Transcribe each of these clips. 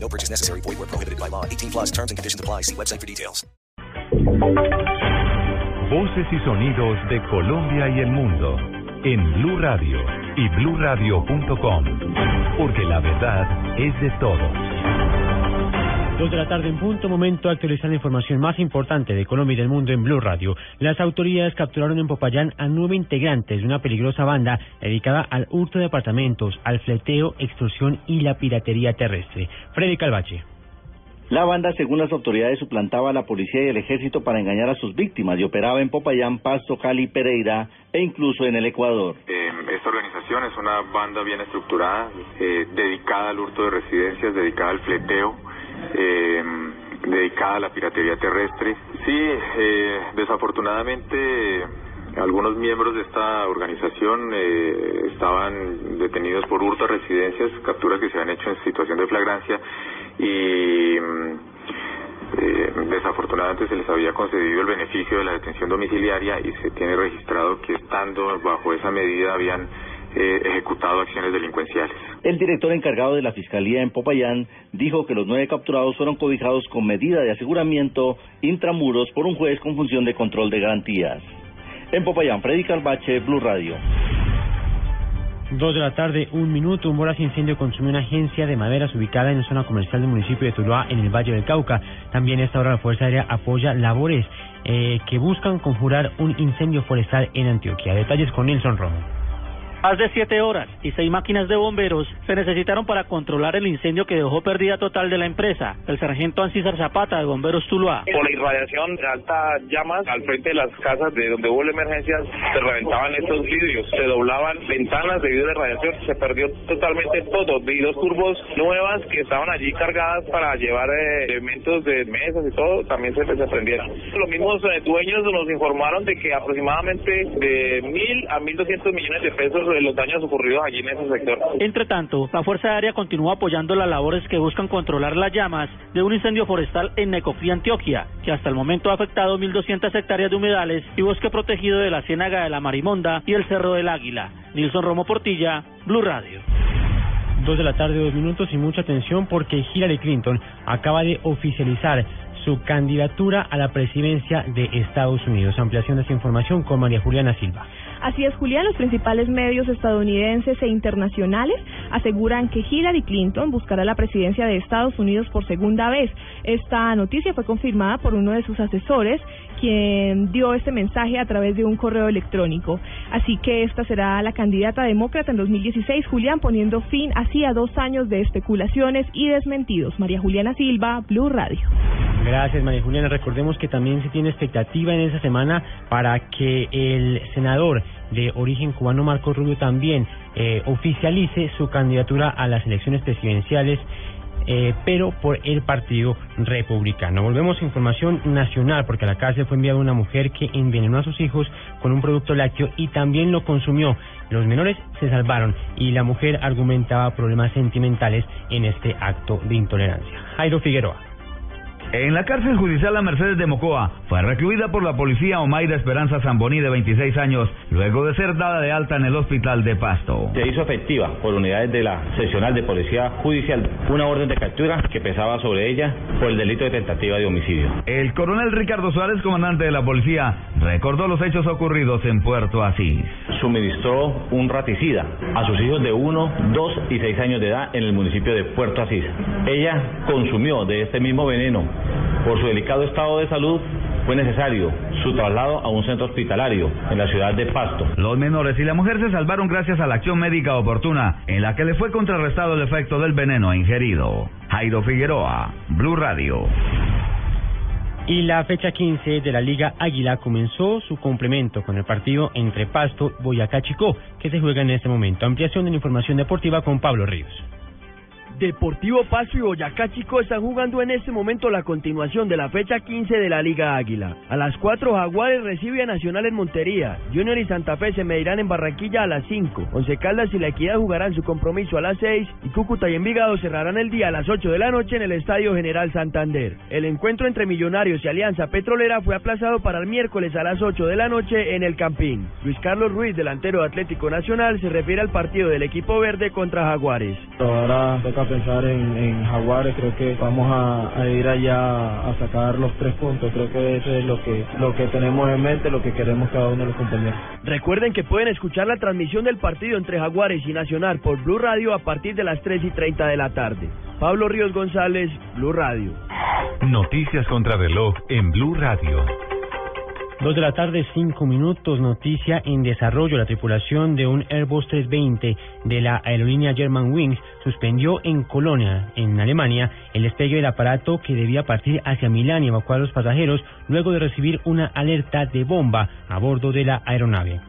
No purchase necessary. Void where prohibited by law. 18 plus terms and conditions apply. See website for details. Voces y sonidos de Colombia y el mundo en Blue Radio y BlueRadio.com. Porque la verdad es de todos. Dos de la tarde en punto, momento de actualizar la información más importante de Colombia y del mundo en Blue Radio. Las autoridades capturaron en Popayán a nueve integrantes de una peligrosa banda dedicada al hurto de apartamentos, al fleteo, extorsión y la piratería terrestre. Freddy Calvache. La banda, según las autoridades, suplantaba a la policía y el ejército para engañar a sus víctimas y operaba en Popayán, Pasto, Cali, Pereira e incluso en el Ecuador. Eh, esta organización es una banda bien estructurada, eh, dedicada al hurto de residencias, dedicada al fleteo, eh, dedicada a la piratería terrestre. Sí, eh, desafortunadamente algunos miembros de esta organización eh, estaban detenidos por hurto a residencias, capturas que se han hecho en situación de flagrancia y eh, desafortunadamente se les había concedido el beneficio de la detención domiciliaria y se tiene registrado que estando bajo esa medida habían eh, ejecutado acciones delincuenciales. El director encargado de la Fiscalía en Popayán dijo que los nueve capturados fueron cobijados con medida de aseguramiento intramuros por un juez con función de control de garantías. En Popayán, Freddy Carbache, Blue Radio. Dos de la tarde, un minuto, un voraz incendio consumió una agencia de maderas ubicada en la zona comercial del municipio de Tuluá, en el Valle del Cauca. También a esta hora la Fuerza Aérea apoya labores eh, que buscan conjurar un incendio forestal en Antioquia. Detalles con Nelson Romo. Más de siete horas y seis máquinas de bomberos se necesitaron para controlar el incendio que dejó pérdida total de la empresa. El sargento Ancísar Zapata de Bomberos Tuluá. Por la irradiación de altas llamas al frente de las casas de donde hubo la emergencia se reventaban estos vidrios, se doblaban ventanas debido a la radiación, se perdió totalmente todo. Vi dos turbos nuevas que estaban allí cargadas para llevar eh, elementos de mesas y todo, también se, se prendieron. Los mismos eh, dueños nos informaron de que aproximadamente de mil a mil doscientos millones de pesos los daños ocurridos allí en ese sector. Entre tanto, la Fuerza Aérea continúa apoyando las labores que buscan controlar las llamas de un incendio forestal en Necofí, Antioquia, que hasta el momento ha afectado 1.200 hectáreas de humedales y bosque protegido de la Ciénaga de la Marimonda y el Cerro del Águila. Nilson Romo Portilla, Blue Radio. Dos de la tarde, dos minutos y mucha atención porque Hillary Clinton acaba de oficializar su candidatura a la presidencia de Estados Unidos. Ampliación de esta información con María Juliana Silva. Así es, Julián, los principales medios estadounidenses e internacionales aseguran que Hillary Clinton buscará la presidencia de Estados Unidos por segunda vez. Esta noticia fue confirmada por uno de sus asesores, quien dio este mensaje a través de un correo electrónico. Así que esta será la candidata demócrata en 2016, Julián, poniendo fin así a dos años de especulaciones y desmentidos. María Juliana Silva, Blue Radio. Gracias, María Juliana. Recordemos que también se tiene expectativa en esa semana para que el senador de origen cubano Marco Rubio también eh, oficialice su candidatura a las elecciones presidenciales eh, pero por el Partido Republicano. Volvemos a información nacional, porque a la cárcel fue enviada una mujer que envenenó a sus hijos con un producto lácteo y también lo consumió. Los menores se salvaron y la mujer argumentaba problemas sentimentales en este acto de intolerancia. Jairo Figueroa. En la cárcel judicial La Mercedes de Mocoa fue recluida por la policía Omaira Esperanza Zamboni de 26 años, luego de ser dada de alta en el hospital de Pasto. Se hizo efectiva por unidades de la seccional de policía judicial una orden de captura que pesaba sobre ella por el delito de tentativa de homicidio. El coronel Ricardo Suárez, comandante de la policía, recordó los hechos ocurridos en Puerto Asís. Suministró un raticida a sus hijos de 1, 2 y 6 años de edad en el municipio de Puerto Asís. Ella consumió de este mismo veneno por su delicado estado de salud, fue necesario su traslado a un centro hospitalario en la ciudad de Pasto. Los menores y la mujer se salvaron gracias a la acción médica oportuna en la que le fue contrarrestado el efecto del veneno ingerido. Jairo Figueroa, Blue Radio. Y la fecha 15 de la Liga Águila comenzó su complemento con el partido entre Pasto, Boyacá, Chicó, que se juega en este momento. Ampliación de la información deportiva con Pablo Ríos. Deportivo Paso y Boyacá Chico están jugando en este momento la continuación de la fecha 15 de la Liga Águila. A las 4 Jaguares recibe a Nacional en Montería. Junior y Santa Fe se medirán en Barranquilla a las 5. Once Caldas y La Equidad jugarán su compromiso a las 6 y Cúcuta y Envigado cerrarán el día a las 8 de la noche en el Estadio General Santander. El encuentro entre Millonarios y Alianza Petrolera fue aplazado para el miércoles a las 8 de la noche en el Campín. Luis Carlos Ruiz, delantero de Atlético Nacional, se refiere al partido del equipo verde contra Jaguares. Pensar en, en Jaguares, creo que vamos a, a ir allá a sacar los tres puntos, creo que eso es lo que, lo que tenemos en mente, lo que queremos cada uno de los compañeros. Recuerden que pueden escuchar la transmisión del partido entre Jaguares y Nacional por Blue Radio a partir de las 3 y 30 de la tarde. Pablo Ríos González, Blue Radio. Noticias contra reloj en Blue Radio. Dos de la tarde, cinco minutos. Noticia en desarrollo. La tripulación de un Airbus 320 de la aerolínea Germanwings suspendió en Colonia, en Alemania, el despegue del aparato que debía partir hacia Milán y evacuar a los pasajeros luego de recibir una alerta de bomba a bordo de la aeronave.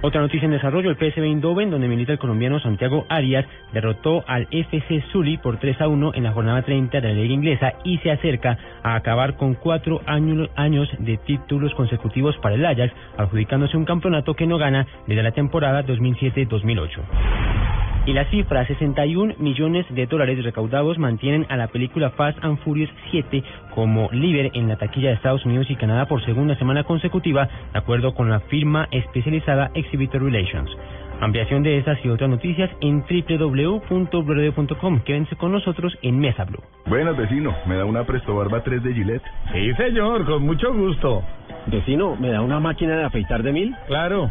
Otra noticia en desarrollo, el PSV Eindhoven, donde milita el colombiano Santiago Arias, derrotó al FC Zully por 3 a 1 en la jornada 30 de la Liga Inglesa y se acerca a acabar con cuatro años, de títulos consecutivos para el Ajax, adjudicándose un campeonato que no gana desde la temporada 2007-2008. Y la cifra, 61 millones de dólares recaudados, mantienen a la película Fast and Furious 7 como líder en la taquilla de Estados Unidos y Canadá por segunda semana consecutiva, de acuerdo con la firma especializada Exhibitor Relations. Ampliación de estas y otras noticias en www.bluradio.com. Quédense con nosotros en Mesa Blue. Buenas, vecino. ¿Me da una Presto Barba 3 de Gillette? Sí, señor, con mucho gusto. Vecino, ¿me da una máquina de afeitar de mil? Claro.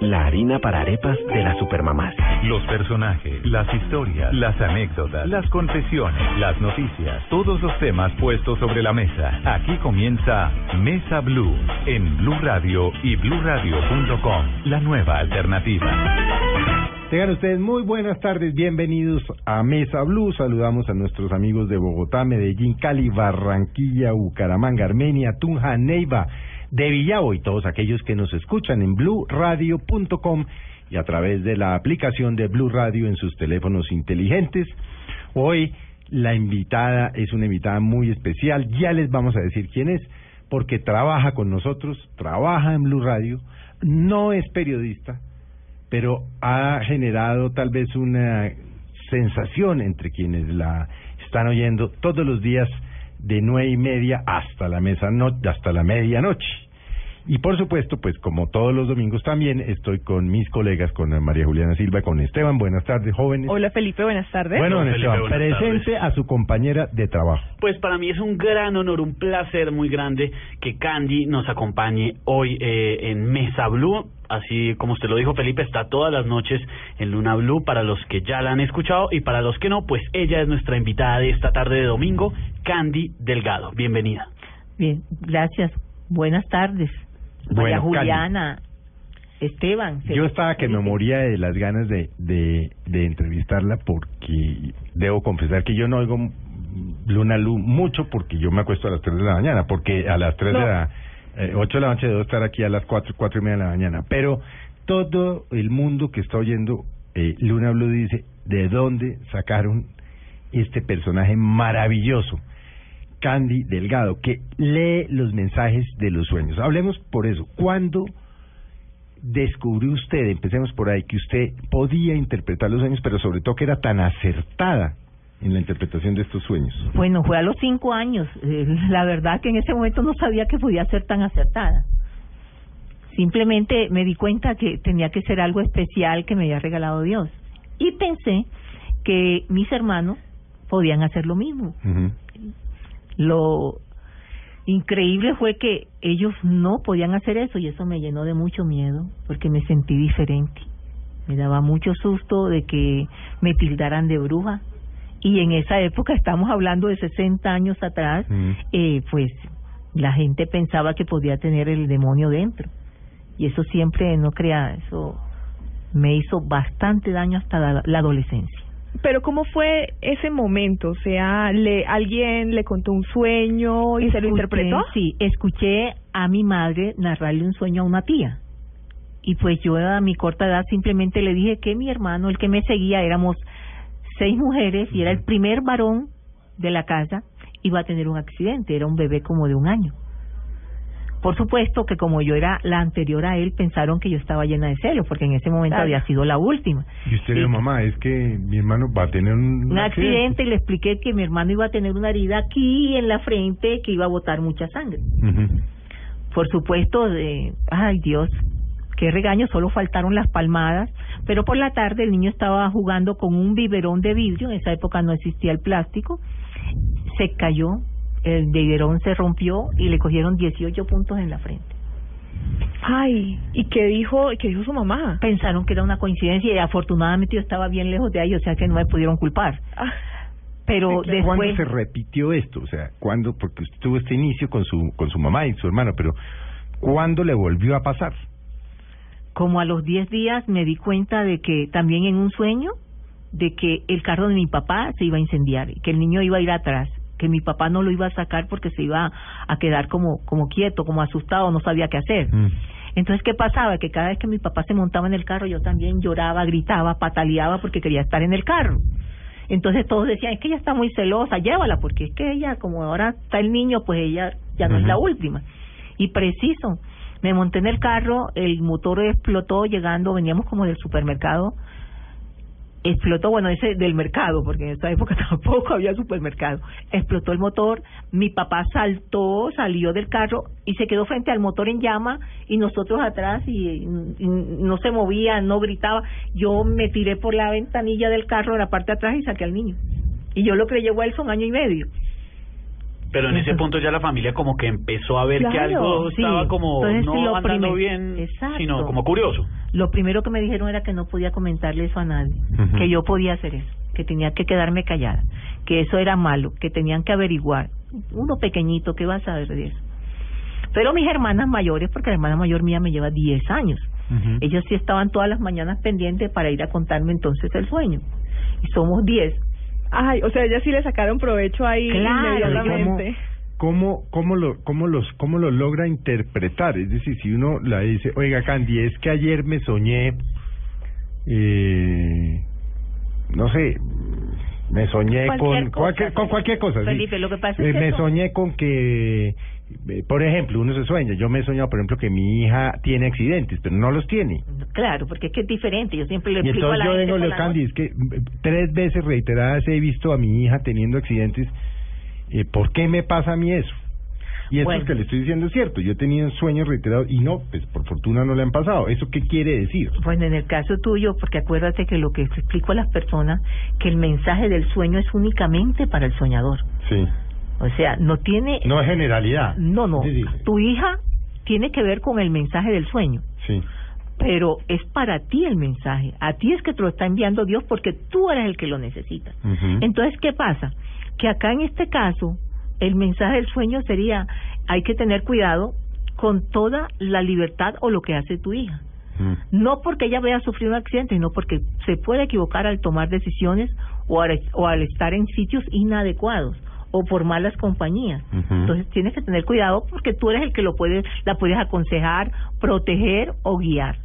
la harina para arepas de las supermamás. Los personajes, las historias, las anécdotas, las confesiones, las noticias, todos los temas puestos sobre la mesa. Aquí comienza Mesa Blue en Blue Radio y bluradio.com, la nueva alternativa. Tengan ustedes muy buenas tardes, bienvenidos a Mesa Blue. Saludamos a nuestros amigos de Bogotá, Medellín, Cali, Barranquilla, Bucaramanga, Armenia, Tunja, Neiva, de Villavo y todos aquellos que nos escuchan en bluradio.com y a través de la aplicación de Blue Radio en sus teléfonos inteligentes. Hoy la invitada es una invitada muy especial, ya les vamos a decir quién es, porque trabaja con nosotros, trabaja en Blue Radio, no es periodista, pero ha generado tal vez una sensación entre quienes la están oyendo todos los días de nueve y media hasta la mesa no, hasta la medianoche. Y por supuesto, pues como todos los domingos también estoy con mis colegas, con María Juliana Silva, con Esteban. Buenas tardes, jóvenes. Hola Felipe, buenas tardes. Bueno, Esteban, presente tardes. a su compañera de trabajo. Pues para mí es un gran honor, un placer muy grande que Candy nos acompañe hoy eh, en Mesa Blue. Así como usted lo dijo, Felipe, está todas las noches en Luna Blue para los que ya la han escuchado y para los que no, pues ella es nuestra invitada de esta tarde de domingo, Candy Delgado. Bienvenida. Bien, gracias. Buenas tardes. María Bueno, Cali. Juliana, Esteban. Yo estaba que me moría de las ganas de, de, de entrevistarla porque debo confesar que yo no oigo Luna Lu mucho porque yo me acuesto a las 3 de la mañana, porque a las 3 de la... Eh, 8 de la noche debo estar aquí a las 4, 4 y media de la mañana. Pero todo el mundo que está oyendo eh, Luna Blue dice, ¿de dónde sacaron este personaje maravilloso? Candy Delgado, que lee los mensajes de los sueños. Hablemos por eso. ¿Cuándo descubrió usted, empecemos por ahí, que usted podía interpretar los sueños, pero sobre todo que era tan acertada en la interpretación de estos sueños? Bueno, fue a los cinco años. Eh, la verdad que en ese momento no sabía que podía ser tan acertada. Simplemente me di cuenta que tenía que ser algo especial que me había regalado Dios. Y pensé que mis hermanos podían hacer lo mismo. Lo increíble fue que ellos no podían hacer eso y eso me llenó de mucho miedo porque me sentí diferente. Me daba mucho susto de que me tildaran de bruja. Y en esa época, estamos hablando de 60 años atrás, eh, pues la gente pensaba que podía tener el demonio dentro. Y eso siempre, no crea, eso me hizo bastante daño hasta la, la adolescencia. Pero ¿cómo fue ese momento? O sea, le alguien le contó un sueño y se lo interpretó. Sí, escuché a mi madre narrarle un sueño a una tía. Y pues yo a mi corta edad simplemente le dije que mi hermano, el que me seguía, éramos seis mujeres y era el primer varón de la casa, iba a tener un accidente, era un bebé como de un año. Por supuesto que como yo era la anterior a él, pensaron que yo estaba llena de celos, porque en ese momento Claro. había sido la última. Y usted le dijo, mamá, es que mi hermano va a tener un, un accidente y le expliqué que mi hermano iba a tener una herida aquí en la frente que iba a botar mucha sangre. Por supuesto, de, ay Dios, qué regaño, solo faltaron las palmadas, pero por la tarde el niño estaba jugando con un biberón de vidrio, en esa época no existía el plástico, se cayó, el biberón se rompió y le cogieron 18 puntos en la frente. Ay, ¿y qué dijo, qué dijo su mamá? Pensaron que era una coincidencia y afortunadamente yo estaba bien lejos de ahí, o sea que no me pudieron culpar. Pero ¿Cuándo después... se repitió esto? O sea, ¿cuándo? Porque usted tuvo este inicio con su con su mamá y su hermano, pero ¿cuándo le volvió a pasar? Como a los 10 días me di cuenta de que también en un sueño de que el carro de mi papá se iba a incendiar, que el niño iba a ir atrás, que mi papá no lo iba a sacar porque se iba a quedar como como quieto, como asustado, no sabía qué hacer. Entonces, ¿qué pasaba? Que cada vez que mi papá se montaba en el carro, yo también lloraba, gritaba, pataleaba porque quería estar en el carro. Entonces todos decían, es que ella está muy celosa, llévala, porque es que ella, como ahora está el niño, pues ella ya no es la última. Y preciso, me monté en el carro, el motor explotó llegando, veníamos como del supermercado, explotó, bueno, ese del mercado, porque en esa época tampoco había supermercado. Explotó el motor, mi papá saltó, salió del carro y se quedó frente al motor en llama y nosotros atrás y, no se movía, no gritaba. Yo me tiré por la ventanilla del carro de la parte de atrás y saqué al niño. Y yo lo que él son año y medio. Pero en ese punto ya la familia como que empezó a ver que algo sí. estaba como Entonces, no andando bien, Exacto. sino como curioso. Lo primero que me dijeron era que no podía comentarle eso a nadie, que yo podía hacer eso, que tenía que quedarme callada, que eso era malo, que tenían que averiguar. Uno pequeñito, ¿qué vas a saber de eso? Pero mis hermanas mayores, porque la hermana mayor mía me lleva 10 años, ellos sí estaban todas las mañanas pendientes para ir a contarme entonces el sueño. Y somos 10. Ay, o sea, ellas sí le sacaron provecho ahí Claro, inmediatamente. ¿Cómo, cómo, lo, cómo, los, ¿Cómo lo logra interpretar? Es decir, si uno la dice, oiga, Candy, es que ayer me soñé, eh, no sé, me soñé Cualquier con, cosa, cualquier, con cualquier cosa. sí. Felipe, lo que pasa Eh, es que me eso- soñé con que, eh, por ejemplo, uno se sueña. Yo me he soñado, por ejemplo, que mi hija tiene accidentes, pero no los tiene. Claro, porque es que es diferente. Yo siempre le Y explico a la yo vengo, Leo Candy, es que mm, tres veces reiteradas he visto a mi hija teniendo accidentes. Eh, ¿Por qué me pasa a mí eso? Y eso Bueno. que le estoy diciendo es cierto. Yo he tenido sueños reiterados y no, pues por fortuna no le han pasado. ¿Eso qué quiere decir? Bueno, en el caso tuyo, porque acuérdate que lo que explico a las personas, que el mensaje del sueño es únicamente para el soñador. Sí. O sea, no tiene... No es generalidad. No, no. Sí, sí. Tu hija tiene que ver con el mensaje del sueño, Sí. pero es para ti el mensaje. A ti es que te lo está enviando Dios porque tú eres el que lo necesita. Entonces, ¿qué pasa? Que acá en este caso, el mensaje del sueño sería, hay que tener cuidado con toda la libertad o lo que hace tu hija. No porque ella vaya a sufrir un accidente, sino porque se puede equivocar al tomar decisiones o al, o al estar en sitios inadecuados o por malas compañías. Entonces tienes que tener cuidado porque tú eres el que lo puedes, la puedes aconsejar, proteger o guiar.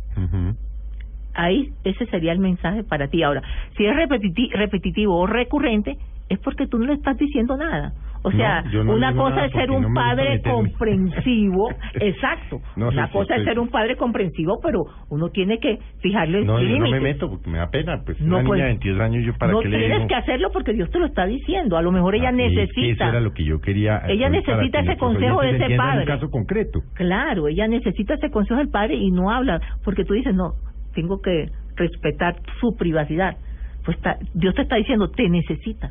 Ahí ese sería el mensaje para ti. Ahora, si es repetiti- repetitivo o recurrente, es porque tú no le estás diciendo nada. O No, sea, no una cosa es ser un no padre comprensivo, exacto. No, una cosa es ser un padre comprensivo, pero uno tiene que fijarle No, yo no me límites. meto porque me da pena. Pues No, una pues, niña de 22 años, yo para no qué le tienes digo. que hacerlo porque Dios te lo está diciendo. A lo mejor ella Ah, y es que necesita. Eso era lo que yo quería. Ella pues, para necesita ese consejo de ese padre. un caso concreto. Claro, ella necesita ese consejo del padre y no habla porque tú dices, no, tengo que respetar su privacidad. pues está, Dios te está diciendo, te necesita.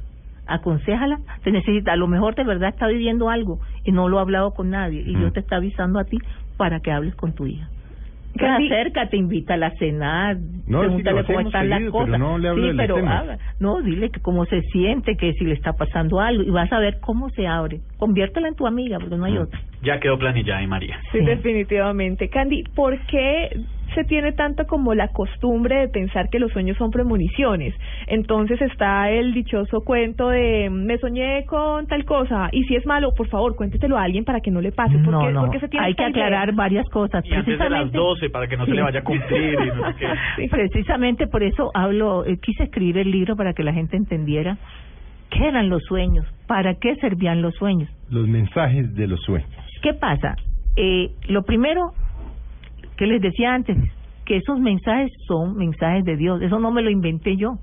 Aconsejala, te necesita. A lo mejor de verdad está viviendo algo y no lo ha hablado con nadie. Y Dios Mm. te está avisando a ti para que hables con tu hija. Que acércate, invítala a cenar, No, sí, pregúntale cómo están las seguido, cosas. no le hablo sí, pero haga- no, dile que cómo se siente, que si le está pasando algo y vas a ver cómo se abre. Conviértela en tu amiga, porque no hay Mm. otra. Ya quedó planillada, y María. Sí, definitivamente. Candy, ¿por qué se tiene tanto como la costumbre de pensar que los sueños son premoniciones? Entonces está el dichoso cuento de me soñé con tal cosa y si es malo, por favor, cuéntetelo a alguien para que no le pase. ¿Por No, qué, no, por qué se tiene hay que idea? aclarar varias cosas. Y antes de las 12, para que no se le vaya a cumplir. Y no sé qué. Sí, Precisamente por eso hablo, eh, quise escribir el libro para que la gente entendiera qué eran los sueños, para qué servían los sueños. Los mensajes de los sueños. ¿Qué pasa? Eh, lo primero que les decía antes, que esos mensajes son mensajes de Dios, eso no me lo inventé yo,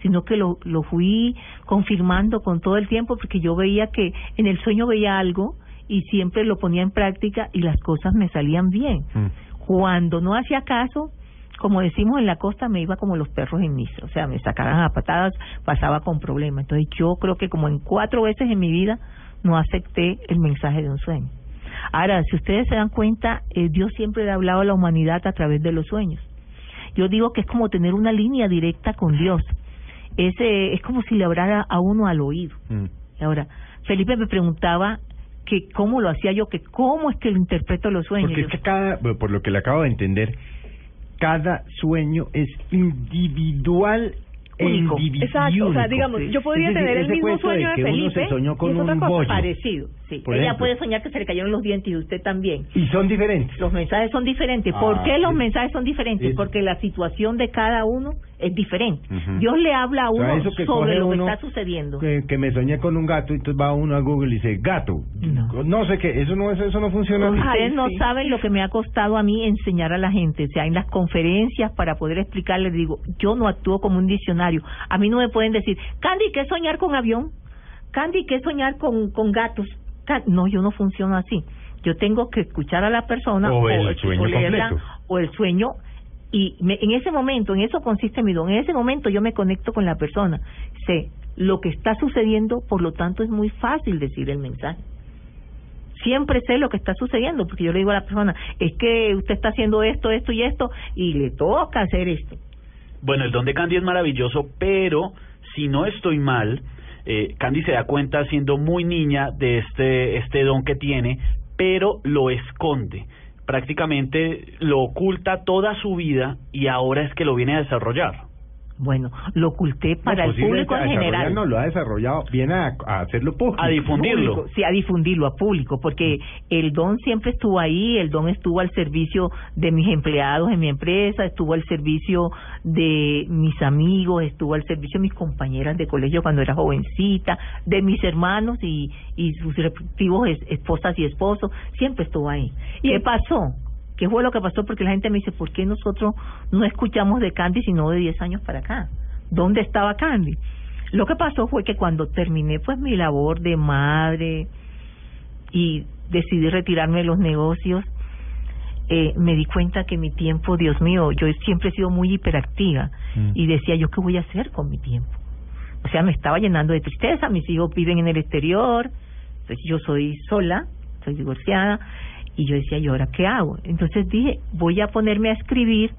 sino que lo, lo fui confirmando con todo el tiempo porque yo veía que en el sueño veía algo y siempre lo ponía en práctica y las cosas me salían bien. Cuando no hacía caso, como decimos en la costa, me iba como los perros en misa, o sea, me sacaban a patadas, pasaba con problemas. Entonces yo creo que como en cuatro veces en mi vida no acepté el mensaje de un sueño. Ahora, si ustedes se dan cuenta, eh, Dios siempre le ha hablado a la humanidad a través de los sueños. Yo digo que es como tener una línea directa con Dios. Es, eh, es como si le hablara a uno al oído. Ahora, Felipe me preguntaba que cómo lo hacía yo, que cómo es que lo interpreto los sueños. Porque es que cada, por lo que le acabo de entender, cada sueño es individual Único. Exacto, o sea, digamos, yo podría decir, tener el mismo sueño de que uno Felipe se soñó con y es otra un cosa. bollo. Parecido, sí. Por Ella ejemplo. puede soñar que se le cayeron los dientes y usted también. Y son diferentes. Los mensajes son diferentes. ¿Por Ah, qué los sí. mensajes son diferentes? Eso. Porque la situación de cada uno es diferente. Dios le habla a O sea, uno eso que sobre lo que uno está sucediendo. Que, que me soñé con un gato, entonces va uno a Google y dice, gato. No, sé qué, eso no, eso, eso no funciona así. Ustedes no saben lo que me ha costado a mí enseñar a la gente. O sea, en las conferencias para poder explicarles, digo, yo no actúo como un diccionario. A mí no me pueden decir, Candy, ¿qué es soñar con avión? Candy, ¿qué es soñar con, con gatos? No, yo no funciono así. Yo tengo que escuchar a la persona O el sueño leerla, completo. o el sueño y me- en ese momento, en eso consiste mi don, en ese momento yo me conecto con la persona, sé lo que está sucediendo, por lo tanto es muy fácil decir el mensaje. Siempre sé lo que está sucediendo, porque yo le digo a la persona, es que usted está haciendo esto, esto y esto, y le toca hacer esto. Bueno, el don de Candy es maravilloso, pero si no estoy mal, eh, Candy se da cuenta siendo muy niña de este, este don que tiene, pero lo esconde. Prácticamente lo oculta toda su vida y ahora es que lo viene a desarrollar. Bueno, lo oculté para No, el público a en general. No, lo ha desarrollado, viene a, a hacerlo público. Público, sí, a difundirlo a público, porque el don siempre estuvo ahí, el don estuvo al servicio de mis empleados en mi empresa, estuvo al servicio de mis amigos, estuvo al servicio de mis compañeras de colegio cuando era jovencita, de mis hermanos y, y sus respectivos es- esposas y esposos, siempre estuvo ahí. ¿Y qué pasó? ¿Qué fue lo que pasó? Porque la gente me dice, ¿por qué nosotros no escuchamos de Candy sino de 10 años para acá? ¿Dónde estaba Candy? Lo que pasó fue que cuando terminé pues mi labor de madre y decidí retirarme de los negocios, eh, me di cuenta que mi tiempo, Dios mío, yo siempre he sido muy hiperactiva y decía yo qué voy a hacer con mi tiempo. O sea, me estaba llenando de tristeza, mis hijos viven en el exterior, pues yo soy sola, soy divorciada y yo decía, ¿y ahora qué hago? Entonces dije, voy a ponerme a escribir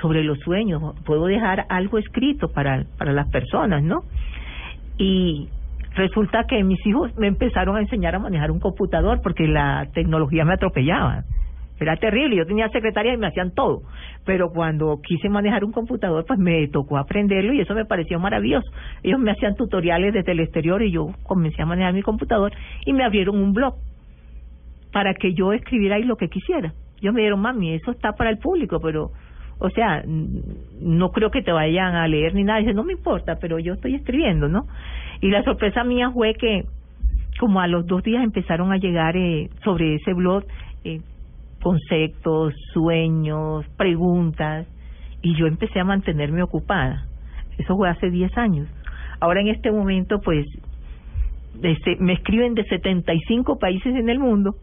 sobre los sueños, puedo dejar algo escrito para, para las personas, ¿no? Y resulta que mis hijos me empezaron a enseñar a manejar un computador porque la tecnología me atropellaba. Era terrible, yo tenía secretaria y me hacían todo, pero cuando quise manejar un computador, pues me tocó aprenderlo y eso me pareció maravilloso. Ellos me hacían tutoriales desde el exterior y yo comencé a manejar mi computador y me abrieron un blog para que yo escribiera lo que quisiera. Ellos me dieron, mami, eso está para el público, pero, o sea, no creo que te vayan a leer ni nada. Dice, no me importa, pero yo estoy escribiendo, ¿no? Y la sorpresa mía fue que, como a los dos días empezaron a llegar eh, sobre ese blog eh, conceptos, sueños, preguntas, y yo empecé a mantenerme ocupada. Eso fue hace 10 años. Ahora en este momento, pues, este, me escriben de 75 países en el mundo.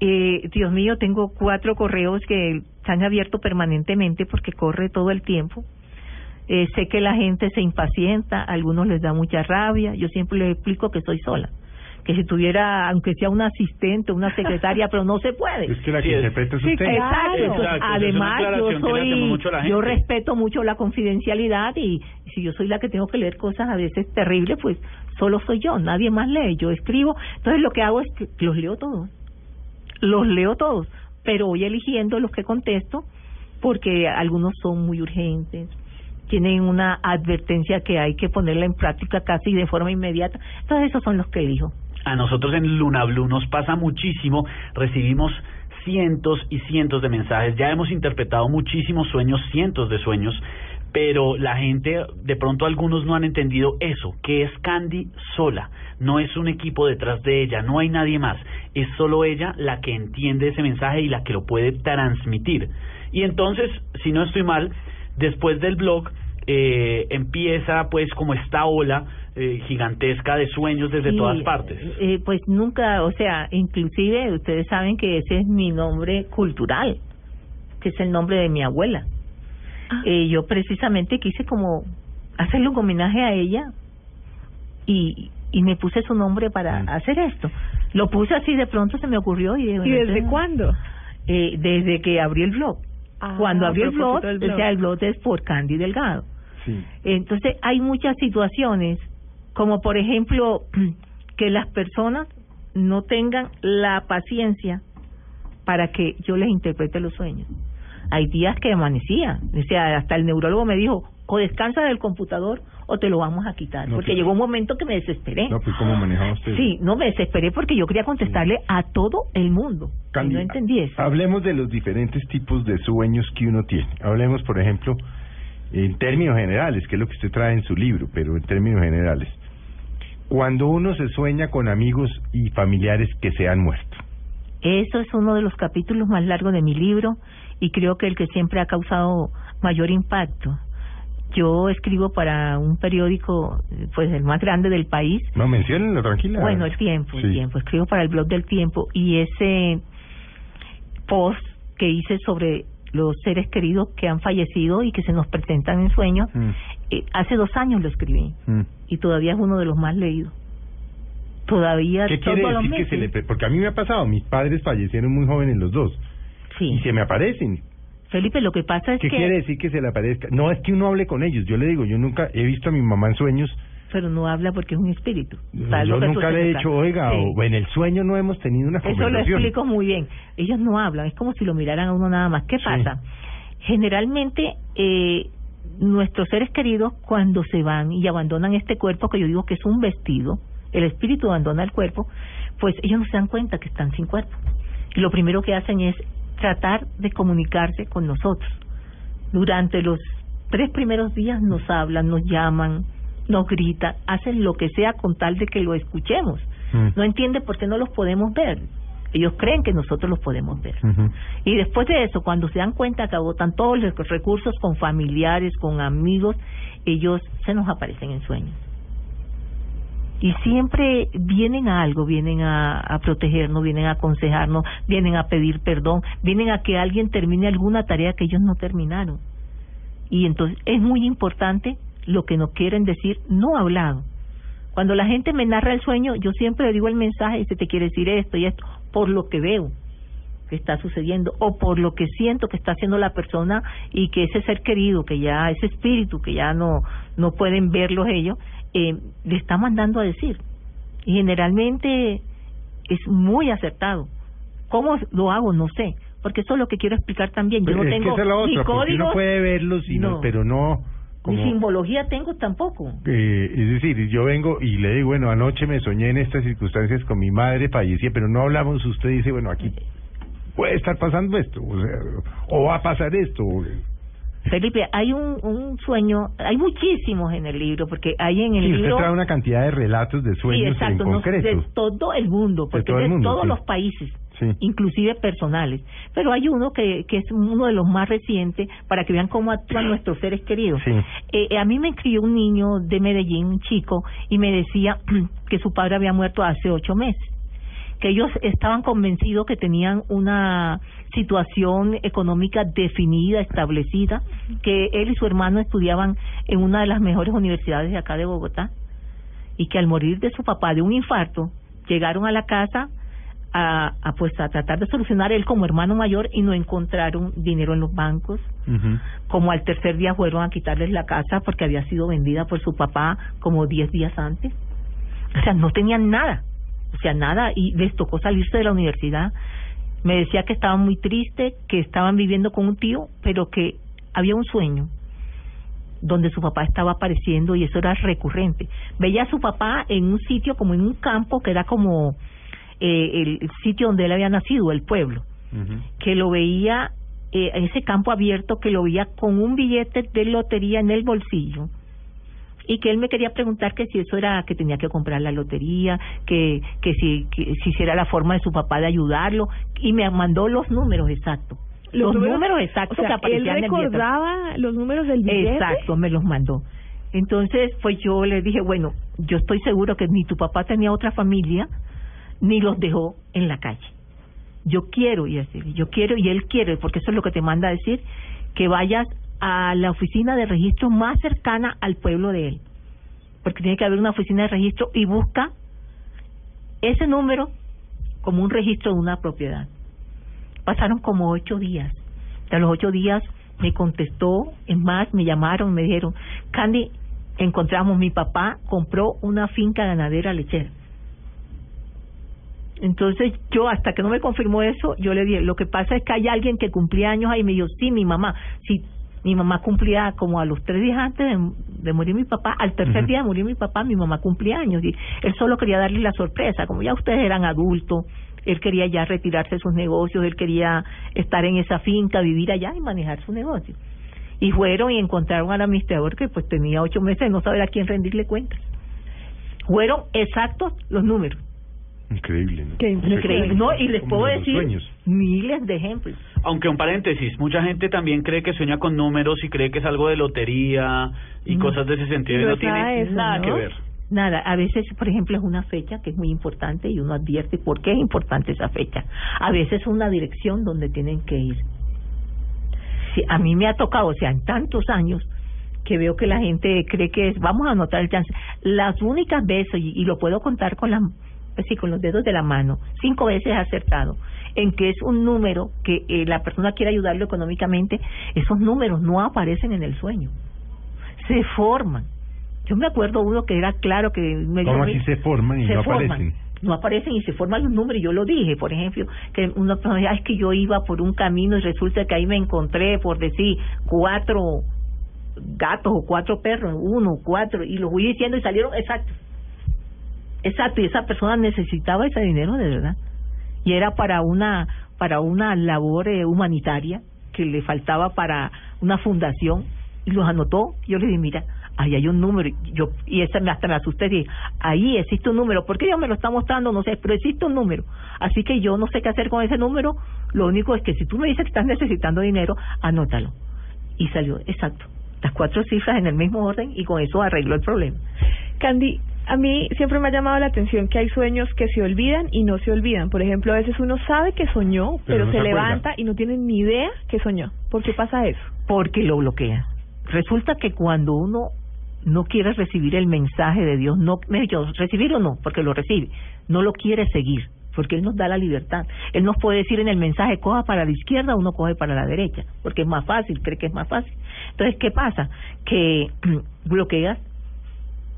Eh, Dios mío, tengo cuatro correos que están abiertos permanentemente porque corre todo el tiempo. Eh, sé que la gente se impacienta, a algunos les da mucha rabia. Yo siempre les explico que soy sola. Que si tuviera, aunque sea un asistente, una secretaria, pero no se puede. Es que la que interpreta es Sí, usted. Exacto. Exacto, Además, yo soy, yo respeto mucho la confidencialidad y si yo soy la que tengo que leer cosas a veces terribles, pues solo soy yo, nadie más lee, yo escribo. Entonces lo que hago es que los leo todos, los leo todos, pero voy eligiendo los que contesto porque algunos son muy urgentes, tienen una advertencia que hay que ponerla en práctica casi de forma inmediata. Entonces esos son los que elijo. A nosotros en Luna Blue nos pasa muchísimo, recibimos cientos y cientos de mensajes, ya hemos interpretado muchísimos sueños, cientos de sueños, pero la gente, de pronto algunos no han entendido eso, que es Candy sola, no es un equipo detrás de ella, no hay nadie más, es solo ella la que entiende ese mensaje y la que lo puede transmitir. Y entonces, si no estoy mal, después del blog eh, empieza pues como esta ola eh, gigantesca de sueños desde todas partes. eh, pues nunca, o sea, inclusive ustedes saben que ese es mi nombre cultural, que es el nombre de mi abuela. Eh, yo precisamente quise como hacerle un homenaje a ella y, y me puse su nombre para hacer esto. Lo puse así de pronto se me ocurrió y, ¿Y desde cuándo? Eh, desde que abrí el blog. Ah, Cuando abrí el blog, blog. o sea, el blog es por Candy Delgado. Sí. Entonces hay muchas situaciones, como por ejemplo que las personas no tengan la paciencia para que yo les interprete los sueños. Hay días que amanecía, o sea, hasta el neurólogo me dijo, o descansa del computador o te lo vamos a quitar, No, porque pues- llegó un momento que me desesperé. No, pues cómo manejaba usted. Sí, no me desesperé porque yo quería contestarle a todo el mundo. Candy, no entendí eso. Hablemos de los diferentes tipos de sueños que uno tiene. Hablemos, por ejemplo, en términos generales, que es lo que usted trae en su libro, pero en términos generales. Cuando uno se sueña con amigos y familiares que se han muerto. Eso es uno de los capítulos más largos de mi libro y creo que el que siempre ha causado mayor impacto. Yo escribo para un periódico, pues el más grande del país. No, menciónenlo, tranquila. Bueno, el tiempo, el tiempo. Escribo para el blog del tiempo y ese post que hice sobre los seres queridos que han fallecido y que se nos presentan en sueños, Mm, eh, hace dos años lo escribí mm. y todavía es uno de los más leídos. Todavía ¿Qué quiere decir que se le... Porque a mí me ha pasado, mis padres fallecieron muy jóvenes los dos. Sí. Y se me aparecen. Felipe, lo que pasa es ¿Qué que... quiere decir que se le aparezca? No, es que uno hable con ellos. Yo le digo, yo nunca he visto a mi mamá en sueños. pero no habla porque es un espíritu. Yo que tú nunca le he dicho, oiga, Sí. o en el sueño no hemos tenido una Eso lo conversación. explico muy bien. Ellos no hablan, es como si lo miraran a uno nada más. ¿Qué pasa? Generalmente, eh, nuestros seres queridos, cuando se van y abandonan este cuerpo, que yo digo que es un vestido, el espíritu abandona el cuerpo, pues ellos no se dan cuenta que están sin cuerpo. Y lo primero que hacen es tratar de comunicarse con nosotros. Durante los tres primeros días nos hablan, nos llaman, nos gritan, hacen lo que sea con tal de que lo escuchemos. Mm. No entiende por qué no los podemos ver. Ellos creen que nosotros los podemos ver. Y después de eso, cuando se dan cuenta que agotan todos los recursos con familiares, con amigos, ellos se nos aparecen en sueños. Y siempre vienen a algo, vienen a, protegernos, vienen a aconsejarnos, vienen a pedir perdón, vienen a que alguien termine alguna tarea que ellos no terminaron. Y entonces es muy importante lo que nos quieren decir no hablado. Cuando la gente me narra el sueño, yo siempre le digo el mensaje, se te quiere decir esto y esto, por lo que veo que está sucediendo o por lo que siento que está haciendo la persona y que ese ser querido, que ya ese espíritu que ya no no pueden verlos ellos, eh, le está mandando a decir. Y generalmente es muy acertado. ¿Cómo lo hago? No sé, porque eso es lo que quiero explicar también. Yo Pero no tengo es la ni otra, códigos, uno puede verlos, no- pero no... ni Como, simbología tengo tampoco. eh, es decir, yo vengo y le digo, bueno, anoche me soñé en estas circunstancias con mi madre, fallecía, pero no hablamos, usted dice, bueno, aquí puede estar pasando esto, o sea, o va a pasar esto. o- Felipe, hay un, un sueño, hay muchísimos en el libro, porque hay en el Sí, usted libro... trae una cantidad de relatos de Sí, sueños exacto, en no, concreto. de todo el mundo, porque todo de mundo, todos sí. los países, Sí. inclusive personales. Pero hay uno que, que es uno de los más recientes para que vean cómo actúan nuestros seres queridos. Sí. Eh, a mí me escribió un niño de Medellín, un chico, y me decía que su padre había muerto hace ocho meses que ellos estaban convencidos que tenían una situación económica definida, establecida, que él y su hermano estudiaban en una de las mejores universidades de acá de Bogotá y que al morir de su papá de un infarto llegaron a la casa a, a pues a tratar de solucionar él como hermano mayor y no encontraron dinero en los bancos. Como al tercer día fueron a quitarles la casa porque había sido vendida por su papá como diez días antes. O sea no tenían nada o sea nada y les tocó salirse de la universidad me decía que estaban muy tristes que estaban viviendo con un tío pero que había un sueño donde su papá estaba apareciendo y eso era recurrente. Veía a su papá en un sitio como en un campo que era como eh, el sitio donde él había nacido, el pueblo, que lo veía, eh, ese campo abierto, que lo veía con un billete de lotería en el bolsillo y que él me quería preguntar que si eso era que tenía que comprar la lotería, que que si que, si era la forma de su papá de ayudarlo y me mandó los números exactos los, números, exactos o sea, que aparecían él en el billete. recordaba los números del billete. Exacto, me los mandó. Entonces, pues yo le dije, bueno, yo estoy seguro que ni tu papá tenía otra familia, ni los dejó en la calle. Yo quiero, y así, yo quiero, y él quiere, porque eso es lo que te manda a decir, que vayas a la oficina de registro más cercana al pueblo de él. Porque tiene que haber una oficina de registro y busca ese número como un registro de una propiedad. Pasaron como ocho días. A los ocho días me contestó, es más, me llamaron, me dijeron, Candy, encontramos, mi papá compró una finca ganadera lechera. Entonces yo, hasta que no me confirmó eso, yo le dije, lo que pasa es que hay alguien que cumplía años ahí, me dijo, sí, mi mamá, sí, mi mamá cumplía como a los tres días antes de, de morir mi papá, al tercer día de morir mi papá, mi mamá cumplía años, y él solo quería darle la sorpresa, como ya ustedes eran adultos, él quería ya retirarse de sus negocios, él quería estar en esa finca, vivir allá y manejar su negocio. Y fueron y encontraron al administrador que pues tenía ocho meses de no saber a quién rendirle cuentas. Fueron exactos los números. Increíble, ¿no? Increíble. No, y les puedo decir. Miles de ejemplos. Aunque un paréntesis, mucha gente también cree que sueña con números y cree que es algo de lotería y No. cosas de ese sentido y No tiene nada de eso, nada ¿no? que ver. Nada, a veces, por ejemplo, es una fecha que es muy importante y uno advierte por qué es importante esa fecha. A veces es una dirección donde tienen que ir. Sí, a mí me ha tocado, o sea, en tantos años que veo que la gente cree que es, vamos a anotar el chance. Las únicas veces, y, y lo puedo contar con las, sí, con los dedos de la mano, cinco veces acertado, en que es un número que eh, la persona quiere ayudarlo económicamente, esos números no aparecen en el sueño, se forman. Yo me acuerdo uno que era claro que me ¿Cómo así se forman y se no forman. aparecen? No aparecen y se forman los números. y Yo lo dije, por ejemplo, que una persona decía, "Ah, es que yo iba por un camino y resulta que ahí me encontré, por decir, cuatro gatos o cuatro perros, uno, cuatro, y los fui diciendo y salieron exacto. Exacto, y esa persona necesitaba ese dinero de verdad. Y era para una para una labor eh, humanitaria que le faltaba para una fundación y los anotó. Yo le dije, mira, ahí hay un número. Yo y esa me hasta me asusté. Dije, ahí existe un número. ¿Por qué Dios me lo está mostrando? No sé, pero existe un número. Así que yo no sé qué hacer con ese número. Lo único es que si tú me dices que estás necesitando dinero, anótalo. Y salió, exacto. Las cuatro cifras en el mismo orden y con eso arregló el problema. Candy, a mí siempre me ha llamado la atención que hay sueños que se olvidan y no se olvidan. Por ejemplo, a veces uno sabe que soñó, Pero pero, no se, levanta y no tiene ni idea que soñó. ¿Por qué pasa eso? porque lo bloquea. Resulta que cuando uno no quiere recibir el mensaje de Dios, no, dicho, recibir o no, porque lo recibe, no lo quiere seguir, porque Él nos da la libertad. Él nos puede decir en el mensaje, coja para la izquierda, uno coge para la derecha, porque es más fácil, cree que es más fácil. Entonces, ¿qué pasa? Que bloqueas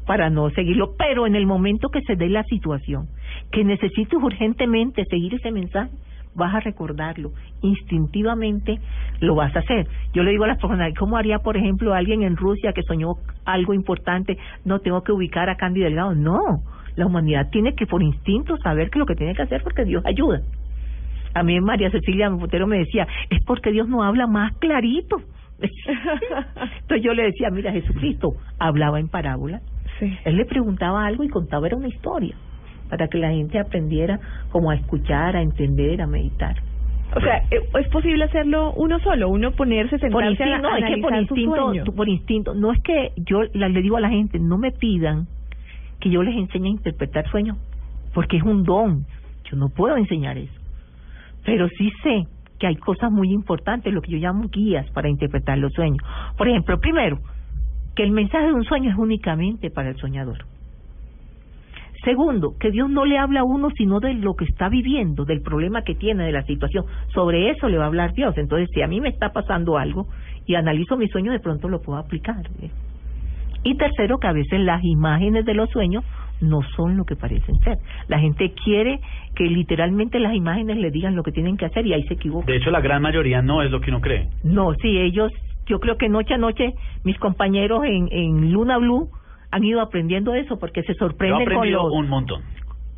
para no seguirlo, pero en el momento que se dé la situación, que necesites urgentemente seguir ese mensaje, vas a recordarlo, instintivamente lo vas a hacer. Yo le digo a las personas, ¿cómo haría, por ejemplo, alguien en Rusia que soñó algo importante? No tengo que ubicar a Candy Delgado. No, la humanidad tiene que por instinto saber que lo que tiene que hacer porque Dios ayuda. A mí María Cecilia Botero me decía, es porque Dios no habla más clarito. Entonces yo le decía, mira, Jesucristo hablaba en parábola. Él le preguntaba algo y contaba era una historia para que la gente aprendiera como a escuchar, a entender, a meditar. O sea, ¿e- ¿es posible hacerlo uno solo? Uno ponerse, por sentarse a instinto, no, es que por analizar instinto, tú- por instinto, no es que yo le digo a la gente, no me pidan que yo les enseñe a interpretar sueños, porque es un don. Yo no puedo enseñar eso. Pero sí sé que hay cosas muy importantes, lo que yo llamo guías para interpretar los sueños. Por ejemplo, primero, que el mensaje de un sueño es únicamente para el soñador. Segundo, que Dios no le habla a uno sino de lo que está viviendo, del problema que tiene, de la situación. Sobre eso le va a hablar Dios. Entonces, si a mí me está pasando algo y analizo mi sueño, de pronto lo puedo aplicar. ¿eh? Y tercero, que a veces las imágenes de los sueños no son lo que parecen ser. La gente quiere que literalmente las imágenes le digan lo que tienen que hacer y ahí se equivoca. De hecho, la gran mayoría no es lo que uno cree. No, sí, ellos, yo creo que noche a noche mis compañeros en, en Luna Blue han ido aprendiendo eso porque se sorprenden con los un montón.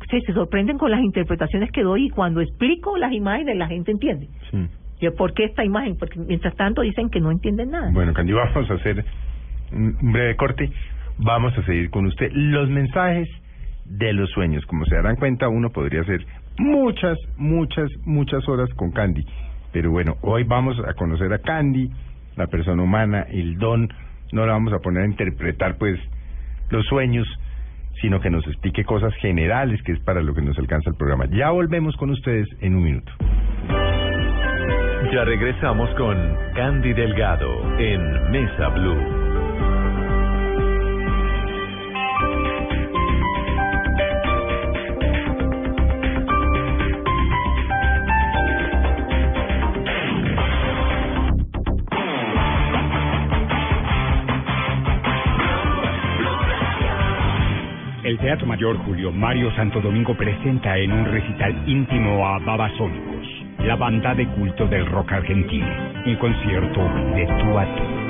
sí, se sorprenden con las interpretaciones que doy y cuando explico las imágenes la gente entiende. Sí. Yo, ¿Por qué esta imagen? Porque mientras tanto dicen que no entienden nada. Bueno, Candy, vamos a hacer un un breve corte. Vamos a seguir con usted. Los mensajes de los sueños. Como se darán cuenta, uno podría hacer muchas, muchas, muchas horas con Candy. Pero bueno, hoy vamos a conocer a Candy, la persona humana, el don. No la vamos a poner a interpretar, pues, los sueños, sino que nos explique cosas generales, que es para lo que nos alcanza el programa. Ya volvemos con ustedes en un minuto. Ya regresamos con Candy Delgado en Mesa Blue. Teatro Mayor Julio Mario Santo Domingo presenta en un recital íntimo a Babasónicos, la banda de culto del rock argentino. Un concierto de tú a tú.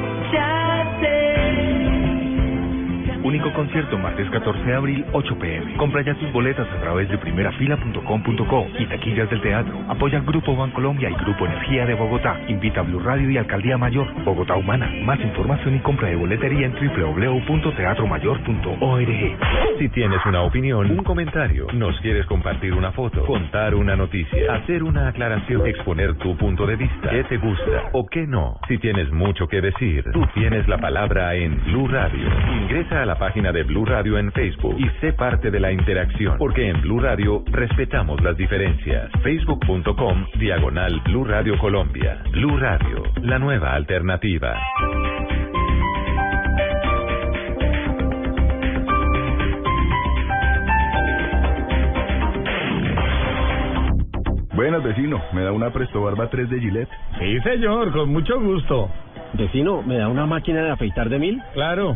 Único concierto martes 14 de abril, 8 pm. Compra ya tus boletas a través de primerafila.com.co y taquillas del teatro. Apoya Grupo Bancolombia y Grupo Energía de Bogotá. Invita a Blue Radio y Alcaldía Mayor. Bogotá Humana. Más información y compra de boletería en www.teatromayor.org. Si tienes una opinión, un comentario, nos quieres compartir una foto, contar una noticia, hacer una aclaración, exponer tu punto de vista, qué te gusta o qué no. Si tienes mucho que decir, tú tienes la palabra en Blue Radio. Ingresa a la página de Blue Radio en Facebook y sé parte de la interacción, porque en Blue Radio respetamos las diferencias. Facebook.com diagonal Blue Radio Colombia. Blue Radio, la nueva alternativa. Buenas, vecino. ¿Me da una Presto Barba 3 de Gillette? Sí, señor, con mucho gusto. Vecino, ¿me da una máquina de afeitar de mil? Claro.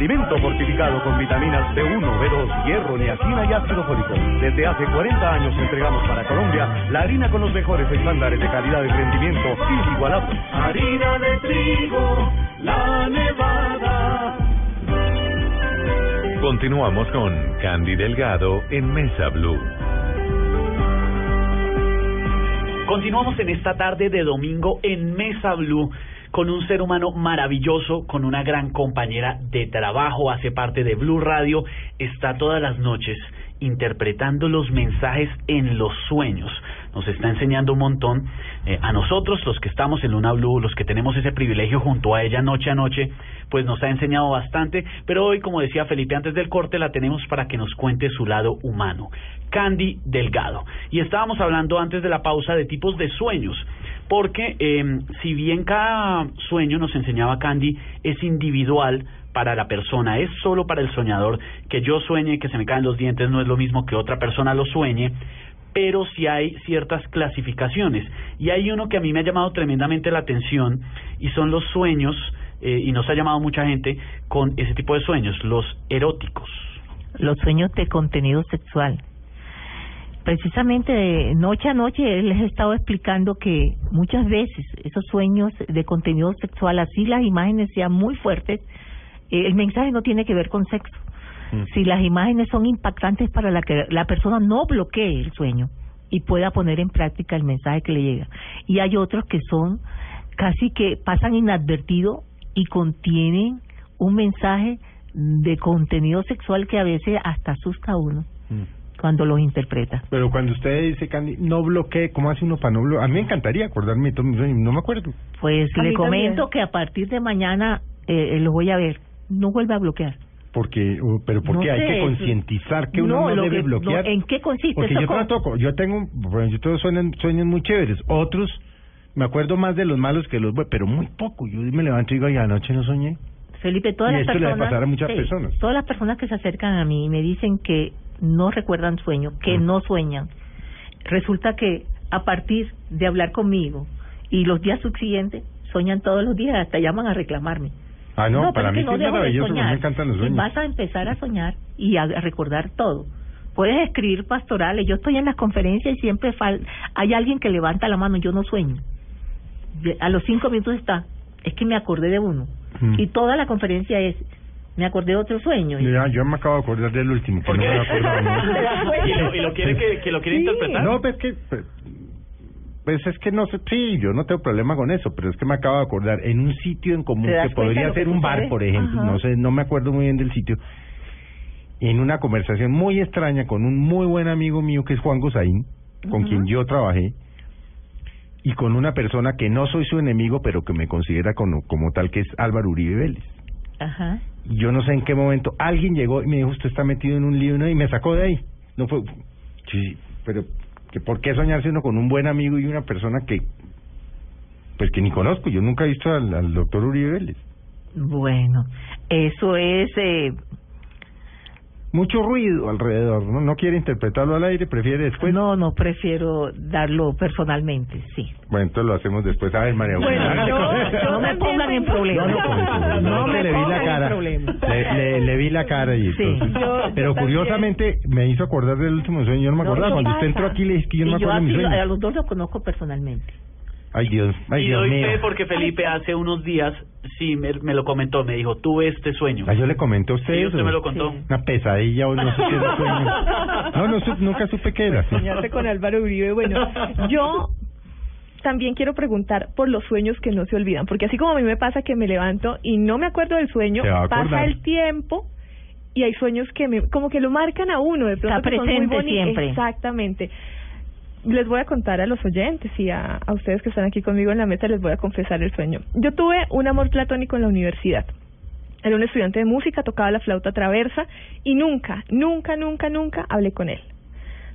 Alimento fortificado con vitaminas B1, B2, hierro, niacina y ácido fólico. Desde hace 40 años entregamos para Colombia la harina con los mejores estándares de calidad y rendimiento inigualables. Harina de trigo, la nevada. Continuamos con Candy Delgado en Mesa Blue. Continuamos en esta tarde de domingo en Mesa Blue con un ser humano maravilloso, con una gran compañera de trabajo, hace parte de Blue Radio, está todas las noches interpretando los mensajes en los sueños. Nos está enseñando un montón eh, a nosotros, los que estamos en Luna Blue, los que tenemos ese privilegio junto a ella noche a noche, pues nos ha enseñado bastante, pero hoy, como decía Felipe antes del corte, la tenemos para que nos cuente su lado humano. Candy Delgado. Y estábamos hablando antes de la pausa de tipos de sueños, porque eh, si bien cada sueño nos enseñaba Candy es individual para la persona, es solo para el soñador, que yo sueñe que se me caen los dientes no es lo mismo que otra persona lo sueñe, pero sí hay ciertas clasificaciones. Y hay uno que a mí me ha llamado tremendamente la atención y son los sueños, eh, y nos ha llamado mucha gente con ese tipo de sueños, los eróticos. Los sueños de contenido sexual. Precisamente de noche a noche les he estado explicando que muchas veces esos sueños de contenido sexual, así las imágenes sean muy fuertes, eh, el mensaje no tiene que ver con sexo, si las imágenes son impactantes para la que la persona no bloquee el sueño y pueda poner en práctica el mensaje que le llega. Y hay otros que son casi que pasan inadvertido y contienen un mensaje de contenido sexual que a veces hasta asusta a uno cuando los interpreta. Pero cuando usted dice, Candy, no bloquee, ¿cómo hace uno para no bloquear? A mí me encantaría acordarme de todos mis sueños, no me acuerdo. Pues A le comento también. que a partir de mañana eh, lo voy a ver. No vuelva a bloquear. Porque, uh, pero porque No hay sé, que concientizar que uno no, debe que- bloquear. no, ¿En qué consiste Porque eso? yo con- trato, yo tengo, bueno, yo tengo sueños, sueños muy chéveres, otros me acuerdo más de los malos que los buenos, pero muy poco. Yo me levanto y digo, ay, anoche no soñé. Felipe, todas Y las esto le debe personas, pasar a muchas sí, personas. todas las personas que se acercan a mí y me dicen que no recuerdan sueños, que Mm. no sueñan. Resulta que a partir de hablar conmigo y los días subsiguientes sueñan todos los días, hasta llaman a reclamarme. Ah, no, para mí no es de maravilloso, soñar. me encantan los sueños. vas a empezar a soñar y a, recordar todo. Puedes escribir pastorales. Yo estoy en las conferencias y siempre fal hay alguien que levanta la mano. Yo no sueño. A los cinco minutos está. Es que me acordé de uno. Mm. Y toda la conferencia es. Me acordé de otro sueño. Y- Ya, yo me acabo de acordar del último, que ¿Por no me. ¿no? ¿Y lo, y lo quiere que, que lo quiere Sí. interpretar? No, pues que pues, pues es que no sé, sí, yo no tengo problema con eso, pero es que me acabo de acordar en un sitio en común ¿Te das que podría que ser un bar, por ejemplo, Ajá. no sé, no me acuerdo muy bien del sitio. En una conversación muy extraña con un muy buen amigo mío que es Juan Gosaín, con quien yo trabajé, y con una persona que no soy su enemigo, pero que me considera como, como tal, que es Álvaro Uribe Vélez. Ajá. Y yo no sé en qué momento alguien llegó y me dijo, usted está metido en un lío y me sacó de ahí. No fue, sí, pero que ¿por qué soñarse uno con un buen amigo y una persona que, pues que ni conozco? Yo nunca he visto al, al doctor Uribe Vélez. Bueno, eso es. Eh, Mucho ruido alrededor, ¿no? No quiere interpretarlo al aire, prefiere después. no, no prefiero darlo personalmente, sí. Bueno, entonces lo hacemos después. A ver, María Bueno, yo- No me pongan en problemas. No, no. No le vi la cara. Le, le, le vi la cara y Sí. entonces- Yo- Pero yo curiosamente me hizo acordar del último sueño. Yo no me No, acordaba. Cuando usted entró aquí le dije que yo no me acuerdo de a los dos los conozco personalmente. Ay, Dios, ay, y Dios doy mío. fe porque Felipe hace unos días sí me, me lo comentó, me dijo, tuve este sueño. Ah, yo le comenté a usted Sí, eso. usted me lo contó. Una pesadilla o no sé qué era sueño. No, no, su- nunca supe qué era. Soñarse con Álvaro Uribe. Bueno, yo también quiero preguntar por los sueños que no se olvidan, porque así como a mí me pasa que me levanto y no me acuerdo del sueño, pasa el tiempo y hay sueños que me, como que lo marcan a uno, de pronto Está que son muy presente siempre. Exactamente. Les voy a contar a los oyentes y a, a ustedes que están aquí conmigo en la mesa les voy a confesar el sueño. Yo tuve un amor platónico en la universidad. Era un estudiante de música, tocaba la flauta traversa y nunca, nunca, nunca, nunca hablé con él.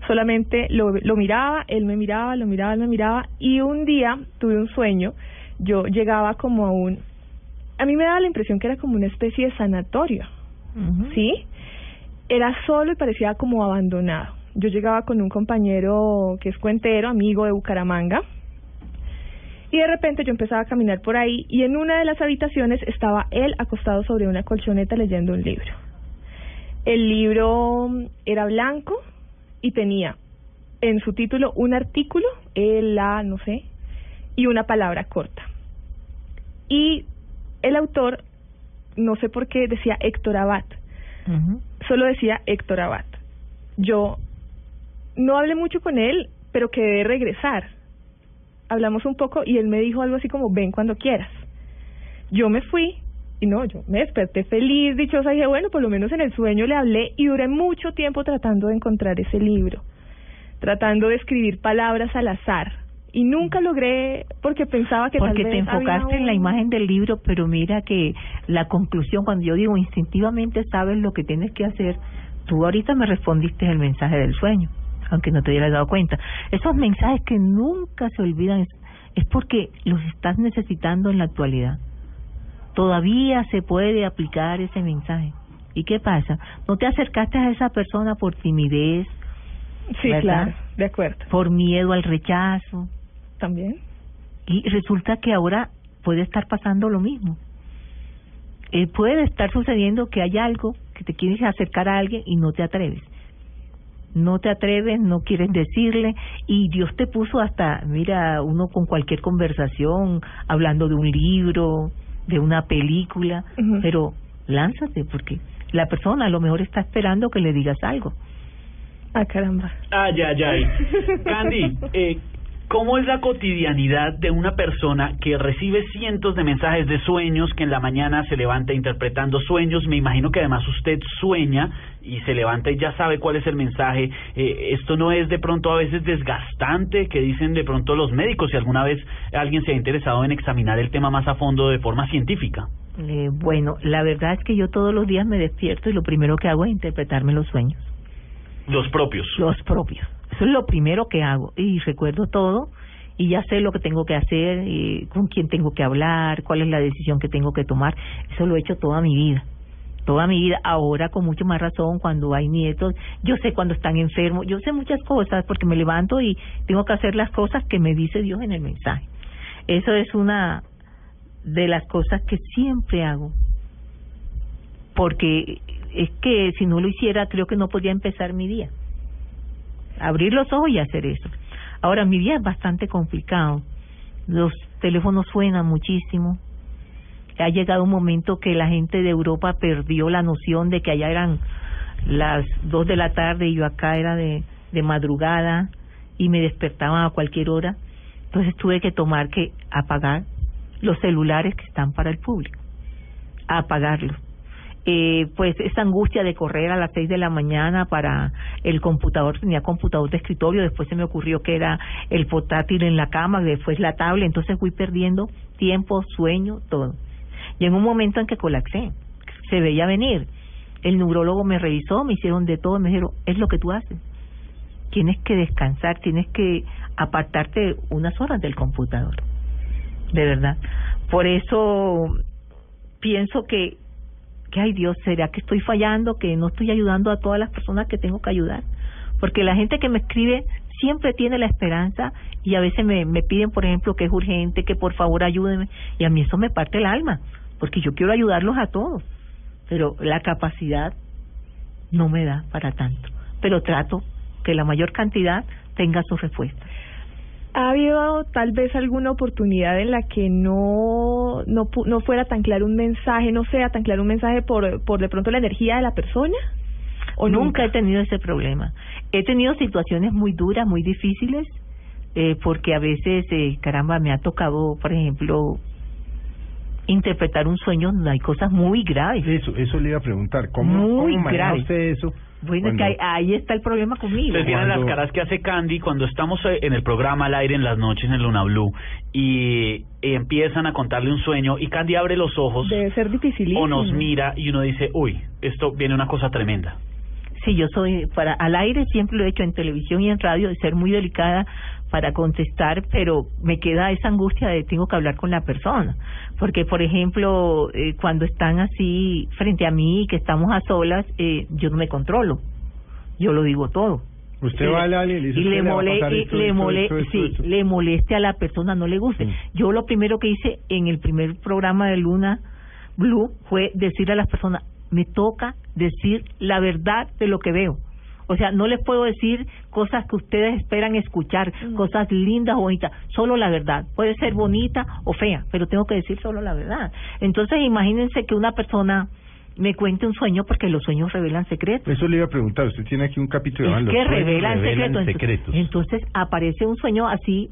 Solamente lo, lo miraba, él me miraba, lo miraba, él me miraba y un día tuve un sueño. Yo llegaba como a un... A mí me daba la impresión que era como una especie de sanatorio, ¿sí? Era solo y parecía como abandonado. Yo llegaba con un compañero que es cuentero, amigo de Bucaramanga, y de repente yo empezaba a caminar por ahí y en una de las habitaciones estaba él acostado sobre una colchoneta leyendo un libro. El libro era blanco y tenía en su título un artículo, el, la, no sé, y una palabra corta. Y el autor, no sé por qué, decía Héctor Abad. Solo decía Héctor Abad. Yo no hablé mucho con él, pero quedé de regresar. Hablamos un poco y él me dijo algo así como, ven cuando quieras. Yo me fui y no, yo me desperté feliz, dichosa, y dije, bueno, por lo menos en el sueño le hablé y duré mucho tiempo tratando de encontrar ese libro, tratando de escribir palabras al azar. Y nunca logré, porque pensaba que Porque tal te había enfocaste en la imagen del libro, pero mira que la conclusión, cuando yo digo instintivamente sabes lo que tienes que hacer, tú ahorita me respondiste el mensaje del sueño, aunque no te hubieras dado cuenta. Esos mensajes que nunca se olvidan es, porque los estás necesitando en la actualidad. Todavía se puede aplicar ese mensaje. ¿Y qué pasa? No te acercaste a esa persona por timidez. Sí, ¿verdad? claro, de acuerdo. Por miedo al rechazo. También. Y resulta que ahora puede estar pasando lo mismo. Eh, puede estar sucediendo que hay algo que te quieres acercar a alguien y no te atreves. No te atreves, no quieres decirle y Dios te puso hasta, mira, uno con cualquier conversación, hablando de un libro, de una película, pero lánzate porque la persona a lo mejor está esperando que le digas algo. Ah, caramba. Ay, ay, ay. Candy, eh, ¿cómo es la cotidianidad de una persona que recibe cientos de mensajes de sueños, que en la mañana se levanta interpretando sueños? Me imagino que además usted sueña y se levanta y ya sabe cuál es el mensaje. Eh, esto no es de pronto a veces desgastante, que dicen de pronto los médicos, si alguna vez alguien se ha interesado en examinar el tema más a fondo de forma científica. Eh, bueno, la verdad es que yo todos los días me despierto y lo primero que hago es interpretarme los sueños. Los propios. Los propios. Eso es lo primero que hago. Y recuerdo todo y ya sé lo que tengo que hacer, con quién tengo que hablar, cuál es la decisión que tengo que tomar. Eso lo he hecho toda mi vida. Toda mi vida, ahora con mucho más razón cuando hay nietos, yo sé cuando están enfermos, yo sé muchas cosas porque me levanto y tengo que hacer las cosas que me dice Dios en el mensaje. Eso es una de las cosas que siempre hago. Porque es que si no lo hiciera, creo que no podía empezar mi día. Abrir los ojos y hacer eso. Ahora, mi día es bastante complicado. Los teléfonos suenan muchísimo. Ha llegado un momento que la gente de Europa perdió la noción de que allá eran las dos de la tarde y yo acá era de, madrugada y me despertaban a cualquier hora. Entonces tuve que tomar que apagar los celulares que están para el público, apagarlos eh, pues esa angustia de correr a las seis de la mañana para el computador, tenía computador de escritorio, después se me ocurrió que era el portátil en la cama, después la tablet, entonces fui perdiendo tiempo, sueño, todo. Y en un momento en que colapsé, se veía venir. El neurólogo me revisó, me hicieron de todo, me dijeron, es lo que tú haces. Tienes que descansar, tienes que apartarte unas horas del computador. De verdad. Por eso pienso que que, ay Dios, ¿será que estoy fallando, que no estoy ayudando a todas las personas que tengo que ayudar? Porque la gente que me escribe siempre tiene la esperanza y a veces me, me piden, por ejemplo, que es urgente, que por favor ayúdenme. Y a mí eso me parte el alma, porque yo quiero ayudarlos a todos. Pero la capacidad no me da para tanto. Pero trato que la mayor cantidad tenga su respuesta. ¿Ha habido tal vez alguna oportunidad en la que no, no, pu- no fuera tan claro un mensaje, no sea tan claro un mensaje por, por de pronto la energía de la persona? ¿O nunca he tenido ese problema? He tenido situaciones muy duras, muy difíciles, eh, porque a veces, eh, caramba, me ha tocado, por ejemplo, interpretar un sueño hay cosas muy graves. Eso, eso le iba a preguntar. ¿Cómo, Muy cómo maneja usted eso? Bueno, es que ahí, ahí está el problema conmigo. Ustedes vieron las caras que hace Candy cuando estamos eh, en el programa al aire en las noches en Luna Blue y empiezan a contarle un sueño y Candy abre los ojos Debe ser dificilísimo. o nos mira y uno dice, uy, esto viene una cosa tremenda. Sí, yo soy para al aire siempre lo he hecho en televisión y en radio de ser muy delicada para contestar, pero me queda esa angustia de tengo que hablar con la persona, porque por ejemplo eh, cuando están así frente a mí que estamos a solas, eh, yo no me controlo, yo lo digo todo. Usted Sí. va y le dice, y "Usted le, le va a mole, pasar y esto, le esto, mole- esto, esto, sí, esto". le moleste a la persona, no le guste. Yo lo primero que hice en el primer programa de Luna Blue fue decirle a las personas, me toca decir la verdad de lo que veo. O sea, no les puedo decir cosas que ustedes esperan escuchar, cosas lindas o bonitas, solo la verdad. Puede ser bonita o fea, pero tengo que decir solo la verdad. Entonces, imagínense que una persona me cuente un sueño porque los sueños revelan secretos. Eso le iba a preguntar. Usted tiene aquí un capítulo Es que Los sueños revelan, revelan secretos. secretos. Entonces, entonces aparece un sueño así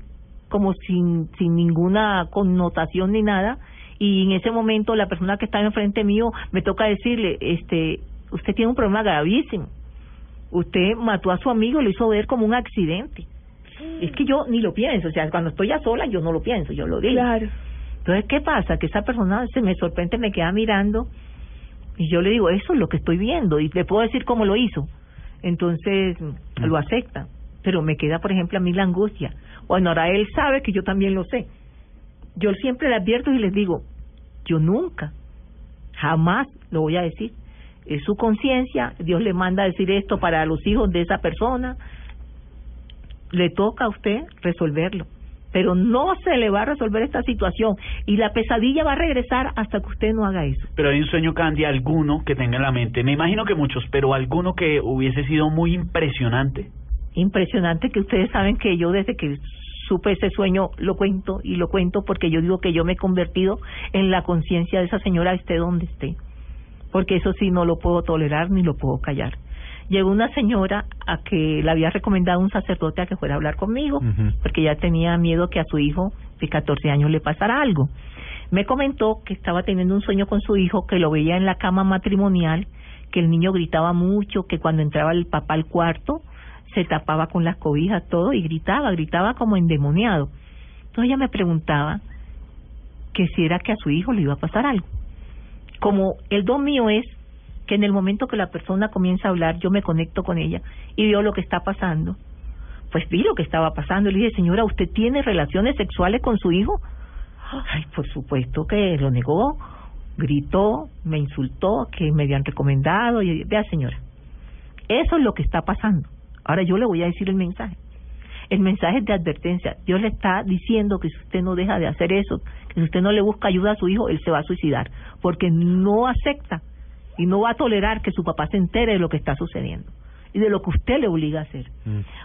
como sin, sin ninguna connotación ni nada y en ese momento la persona que está enfrente mío me toca decirle, este, usted tiene un problema gravísimo. Usted mató a su amigo y lo hizo ver como un accidente. Es que yo ni lo pienso, o sea, cuando estoy ya sola yo no lo pienso, yo lo digo. Claro. Entonces, ¿qué pasa? Que esa persona se me sorprende, me queda mirando y yo le digo, eso es lo que estoy viendo y le puedo decir cómo lo hizo. Entonces, lo acepta. Pero me queda, por ejemplo, a mí la angustia. Bueno, ahora él sabe que yo también lo sé. Yo siempre le advierto y les digo, yo nunca, jamás lo voy a decir. Es su conciencia, Dios le manda a decir esto para los hijos de esa persona. Le toca a usted resolverlo. Pero no se le va a resolver esta situación y la pesadilla va a regresar hasta que usted no haga eso. Pero hay un sueño, Candy, alguno que tenga en la mente, me imagino que muchos, pero alguno que hubiese sido muy impresionante. impresionante que ustedes saben que yo desde que supe ese sueño lo cuento y lo cuento porque yo digo que yo me he convertido en la conciencia de esa señora esté donde esté. Porque eso sí no lo puedo tolerar ni lo puedo callar. Llegó una señora a que le había recomendado un sacerdote a que fuera a hablar conmigo, porque ya tenía miedo que a su hijo de 14 años le pasara algo. Me comentó que estaba teniendo un sueño con su hijo, que lo veía en la cama matrimonial, que el niño gritaba mucho, que cuando entraba el papá al cuarto se tapaba con las cobijas todo y gritaba, gritaba como endemoniado. Entonces ella me preguntaba que si era que a su hijo le iba a pasar algo. Como el don mío es que en el momento que la persona comienza a hablar, yo me conecto con ella y veo lo que está pasando. Pues vi lo que estaba pasando y le dije, señora, ¿usted tiene relaciones sexuales con su hijo? Ay, por supuesto que lo negó, gritó, me insultó, que me habían recomendado. Y vea, señora, eso es lo que está pasando. Ahora yo le voy a decir el mensaje. El mensaje es de advertencia. Dios le está diciendo que si usted no deja de hacer eso, que si usted no le busca ayuda a su hijo, él se va a suicidar, porque no acepta y no va a tolerar que su papá se entere de lo que está sucediendo y de lo que usted le obliga a hacer.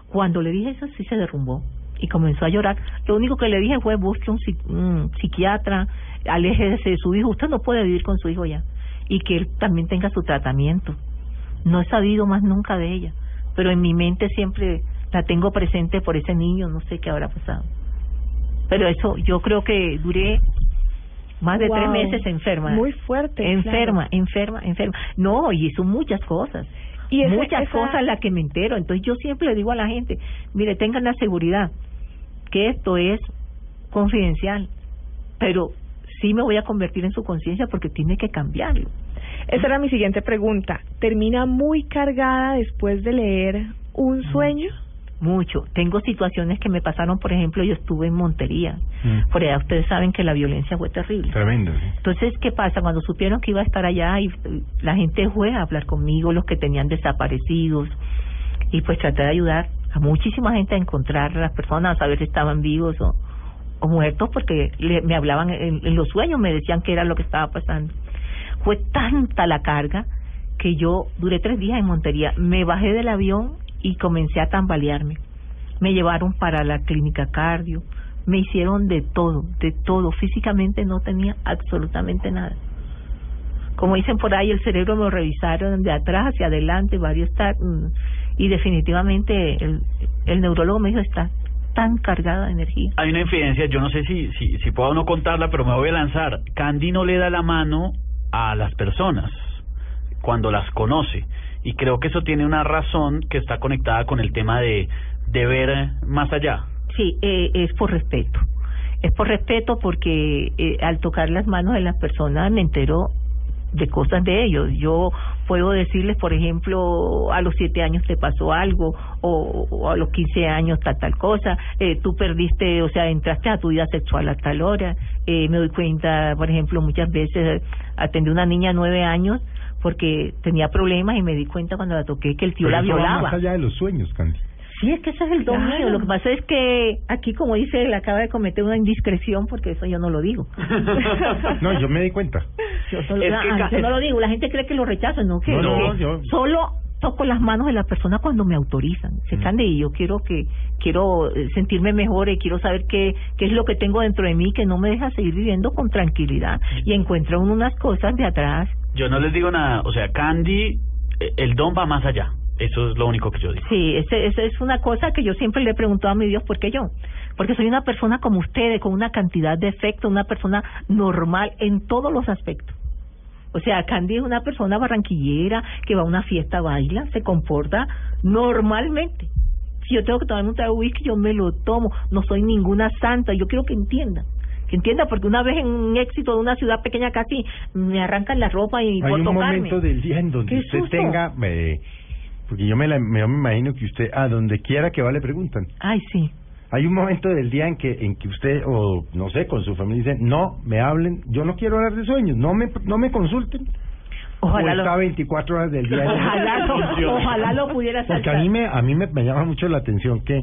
Cuando le dije eso, sí se derrumbó y comenzó a llorar. Lo único que le dije fue busque un, un psiquiatra, aléjese de su hijo. Usted no puede vivir con su hijo ya y que él también tenga su tratamiento. No he sabido más nunca de ella, pero en mi mente siempre la tengo presente por ese niño, no sé qué habrá pasado. Pero eso, yo creo que duré más de tres meses enferma. Muy fuerte, Enferma, claro. enferma, enferma. No, y son muchas cosas. Y ese- muchas esa- cosas las que me entero. Entonces yo siempre le digo a la gente, mire, tengan la seguridad que esto es confidencial, pero sí me voy a convertir en su conciencia porque tiene que cambiarlo. Esa era mi siguiente pregunta. ¿Termina muy cargada después de leer un sueño? Mucho. Tengo situaciones que me pasaron, por ejemplo, yo estuve en Montería. Mm. Por allá ustedes saben que la violencia fue terrible. Tremendo. sí. Entonces, ¿qué pasa? Cuando supieron que iba a estar allá y y la gente fue a hablar conmigo, los que tenían desaparecidos, y pues traté de ayudar a muchísima gente a encontrar a las personas, a saber si estaban vivos o, o muertos, porque le- me hablaban en, en los sueños, me decían que era lo que estaba pasando. Fue tanta la carga que yo duré tres días en Montería, me bajé del avión y comencé a tambalearme. Me llevaron para la clínica cardio, me hicieron de todo, de todo. Físicamente no tenía absolutamente nada. Como dicen por ahí, el cerebro me revisaron de atrás hacia adelante, varios mm, y definitivamente el, el neurólogo me dijo está tan cargada de energía. Hay una infidencia, yo no sé si, si, si puedo no contarla, pero me voy a lanzar. Candy no le da la mano a las personas cuando las conoce. Y creo que eso tiene una razón que está conectada con el tema de, de ver más allá. Sí, eh, es por respeto. Es por respeto porque eh, al tocar las manos de las personas me entero de cosas de ellos. Yo puedo decirles, por ejemplo, a los siete años te pasó algo o, a los quince años tal tal cosa. Eh, tú perdiste, o sea, entraste a tu vida sexual a tal hora. Eh, me doy cuenta, por ejemplo, muchas veces atendí a una niña de nueve años porque tenía problemas y me di cuenta cuando la toqué que el tío Pero la violaba. Más allá de los sueños, Candy. Sí, es que ese es el don Claro. mío. Lo que pasa es que aquí, como dice, él acaba de cometer una indiscreción porque eso yo no lo digo. No, yo me di cuenta. Yo, solo, Es ah, que ah, ca- yo no lo digo. La gente cree que lo rechazo, no que No, no, que yo- solo toco las manos de la persona cuando me autorizan. Se Mm. cande y yo quiero que quiero eh, sentirme mejor y quiero saber qué qué es lo que tengo dentro de mí que no me deja seguir viviendo con tranquilidad y encuentro uno unas cosas de atrás. Yo no les digo nada, o sea, Candy, eh, el don va más allá. Eso es lo único que yo digo. Sí, ese es una cosa que yo siempre le he preguntado a mi Dios, ¿por qué yo? Porque soy una persona como ustedes, con una cantidad de efectos, una persona normal en todos los aspectos. O sea, Candy es una persona barranquillera que va a una fiesta, baila, se comporta normalmente. Si yo tengo que tomarme un trago de whisky, yo me lo tomo. No soy ninguna santa. Yo quiero que entiendan. Que entienda, porque una vez en un éxito de una ciudad pequeña casi me arrancan la ropa y Hay por un tocarme. momento del día en donde ¡Qué usted susto! tenga... eh, porque yo me, la, me, yo me imagino que usted, a donde quiera que va, le preguntan. Ay, sí. Hay un momento del día en que en que usted o no sé con su familia dice no me hablen yo no quiero hablar de sueños no me no me consulten Ojalá o lo- está 24 horas del día Ojalá lo- ojalá lo pudiera porque a mí me a mí me, me llama mucho la atención que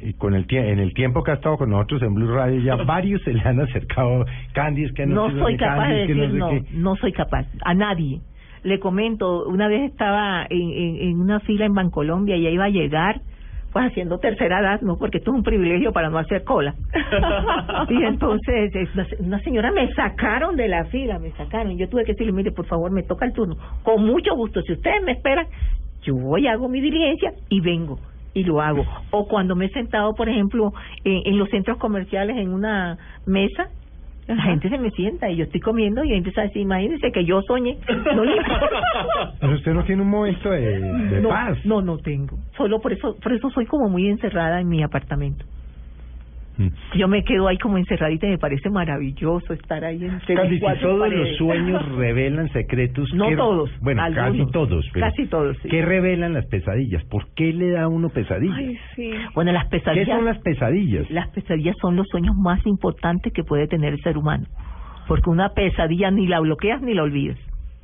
eh, con el tie- en el tiempo que ha estado con nosotros en Blue Radio ya varios se le han acercado Candy es que no, no soy capaz de decir sé no, no soy capaz, a nadie. Le comento, una vez estaba en, en, en una fila en Bancolombia y iba a llegar pues haciendo tercera edad, no, porque esto es un privilegio para no hacer cola. y entonces una señora me sacaron de la fila, me sacaron. Yo tuve que decirle, mire, por favor, me toca el turno. Con mucho gusto, si ustedes me esperan, yo voy, hago mi diligencia y vengo y lo hago. O cuando me he sentado, por ejemplo, en, en los centros comerciales en una mesa, la gente se me sienta y yo estoy comiendo y empieza a decir, imagínense que yo soñé. No le importa. Pero usted no tiene un momento de, de no, paz. No, no tengo. Solo por eso, por eso soy como muy encerrada en mi apartamento. Yo me quedo ahí como encerradita y me parece maravilloso estar ahí entre Casi cuatro todos paredes. los sueños revelan secretos. No ¿qué- todos, Bueno, algunos. casi todos. Pero Casi todos, sí. ¿Qué revelan las pesadillas? ¿Por qué le da a uno pesadillas? Ay, sí. Bueno, las ¿Qué pesadillas. son las pesadillas? Las pesadillas son los sueños más importantes que puede tener el ser humano. Porque una pesadilla ni la bloqueas ni la olvidas.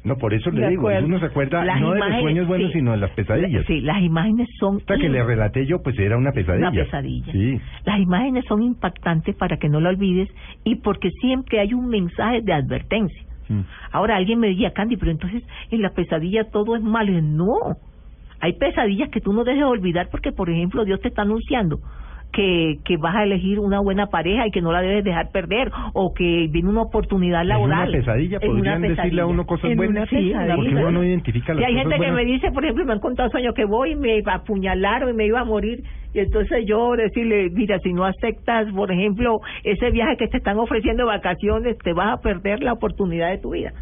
No, por eso le De digo, uno se acuerda Las no de los sueños buenos, sí. sino de las pesadillas. Sí, las imágenes son. Esta que le relaté yo, pues era una pesadilla. Una pesadilla. Sí. Las imágenes son impactantes para que no la olvides y porque siempre hay un mensaje de advertencia. Mm. Ahora alguien me diría, Candy, pero entonces en la pesadilla todo es malo. Y yo, No, hay pesadillas que tú no debes olvidar porque, por ejemplo, Dios te está anunciando que, que vas a elegir una buena pareja y que no la debes dejar perder o que viene una oportunidad ¿En laboral. una pesadilla En una podrían decirle a uno cosas En buenas? pesadilla. Porque uno no identifica las Sí, hay cosas gente que me dice, por ejemplo, me han contado sueños que voy y me apuñalaron y me iba a morir. Y entonces yo decirle, mira, si no aceptas, por ejemplo, ese viaje que te están ofreciendo vacaciones, te vas a perder la oportunidad de tu vida.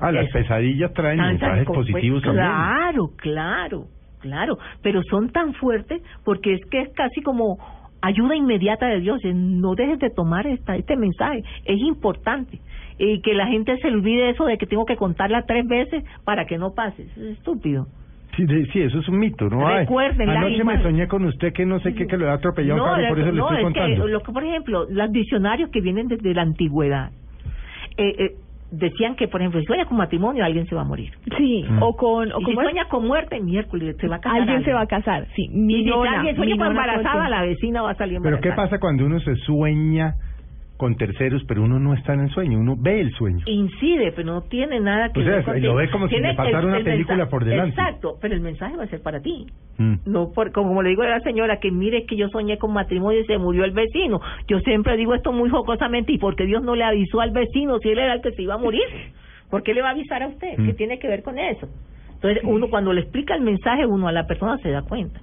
Ah, las pesadillas traen Tantas mensajes positivos Pues, también. Claro, claro, claro. Pero son tan fuertes porque es que es casi como ayuda inmediata de Dios. Eh, No dejes de tomar esta, este mensaje. Es importante. Y que la gente se olvide eso de que tengo que contarla tres veces para que no pase. Eso es estúpido. Sí, sí, eso es un mito, ¿no? Recuerden, anoche me soñé con usted que no sé qué, que lo había atropellado un carro, la- por eso le no, estoy es contando. que lo que, por ejemplo, los diccionarios que vienen desde la antigüedad eh, eh, decían que, por ejemplo, si sueña con matrimonio, alguien se va a morir. Sí, Mm. o con... O Y si sueña con muerte, miércoles se va a casar. Alguien se va a casar, sí. Y Mi si nona, alguien sueña con embarazada, la vecina va a salir Pero embarazada. ¿qué pasa cuando uno se sueña con terceros, pero uno no está en el sueño, uno ve el sueño? Incide, pero no tiene nada que O sea, ver contigo. lo ve como si le pasara el- una el película mensaje- por delante. Exacto, pero el mensaje va a ser para ti. Mm. No, por, como le digo a la señora, que mire que yo soñé con matrimonio y se murió el vecino. Yo siempre digo esto muy jocosamente, ¿y porque Dios no le avisó al vecino si él era el que se iba a morir? ¿Por qué le va a avisar a usted? ¿Qué Mm. tiene que ver con eso? Entonces, uno cuando le explica el mensaje, uno a la persona se da cuenta.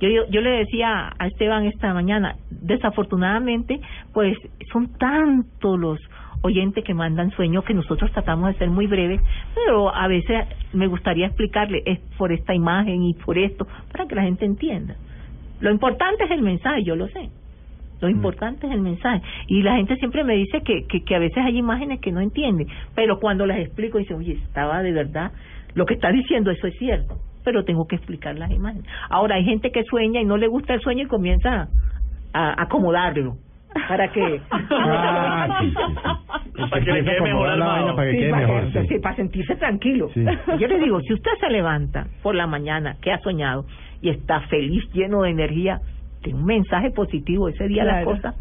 Yo, yo, yo le decía a Esteban esta mañana, desafortunadamente, pues son tantos los oyentes que mandan sueños que nosotros tratamos de ser muy breves, pero a veces me gustaría explicarle, es por esta imagen y por esto, para que la gente entienda. Lo importante es el mensaje, yo lo sé. Lo importante es el mensaje. Y la gente siempre me dice que, que, que a veces hay imágenes que no entienden, pero cuando las explico, dicen, oye, estaba de verdad, lo que está diciendo eso es cierto, pero tengo que explicar las imágenes. Ahora, hay gente que sueña y no le gusta el sueño y comienza a, acomodarlo. ¿Para que Ah, sí, sí, sí. Para que le quede mejor al mago. para que Sí, quede para, mejor, que- sí. sí, para sentirse tranquilo. Sí. Yo le digo, si usted se levanta por la mañana, que ha soñado, y está feliz, lleno de energía, tiene un mensaje positivo, ese día las Claro. cosas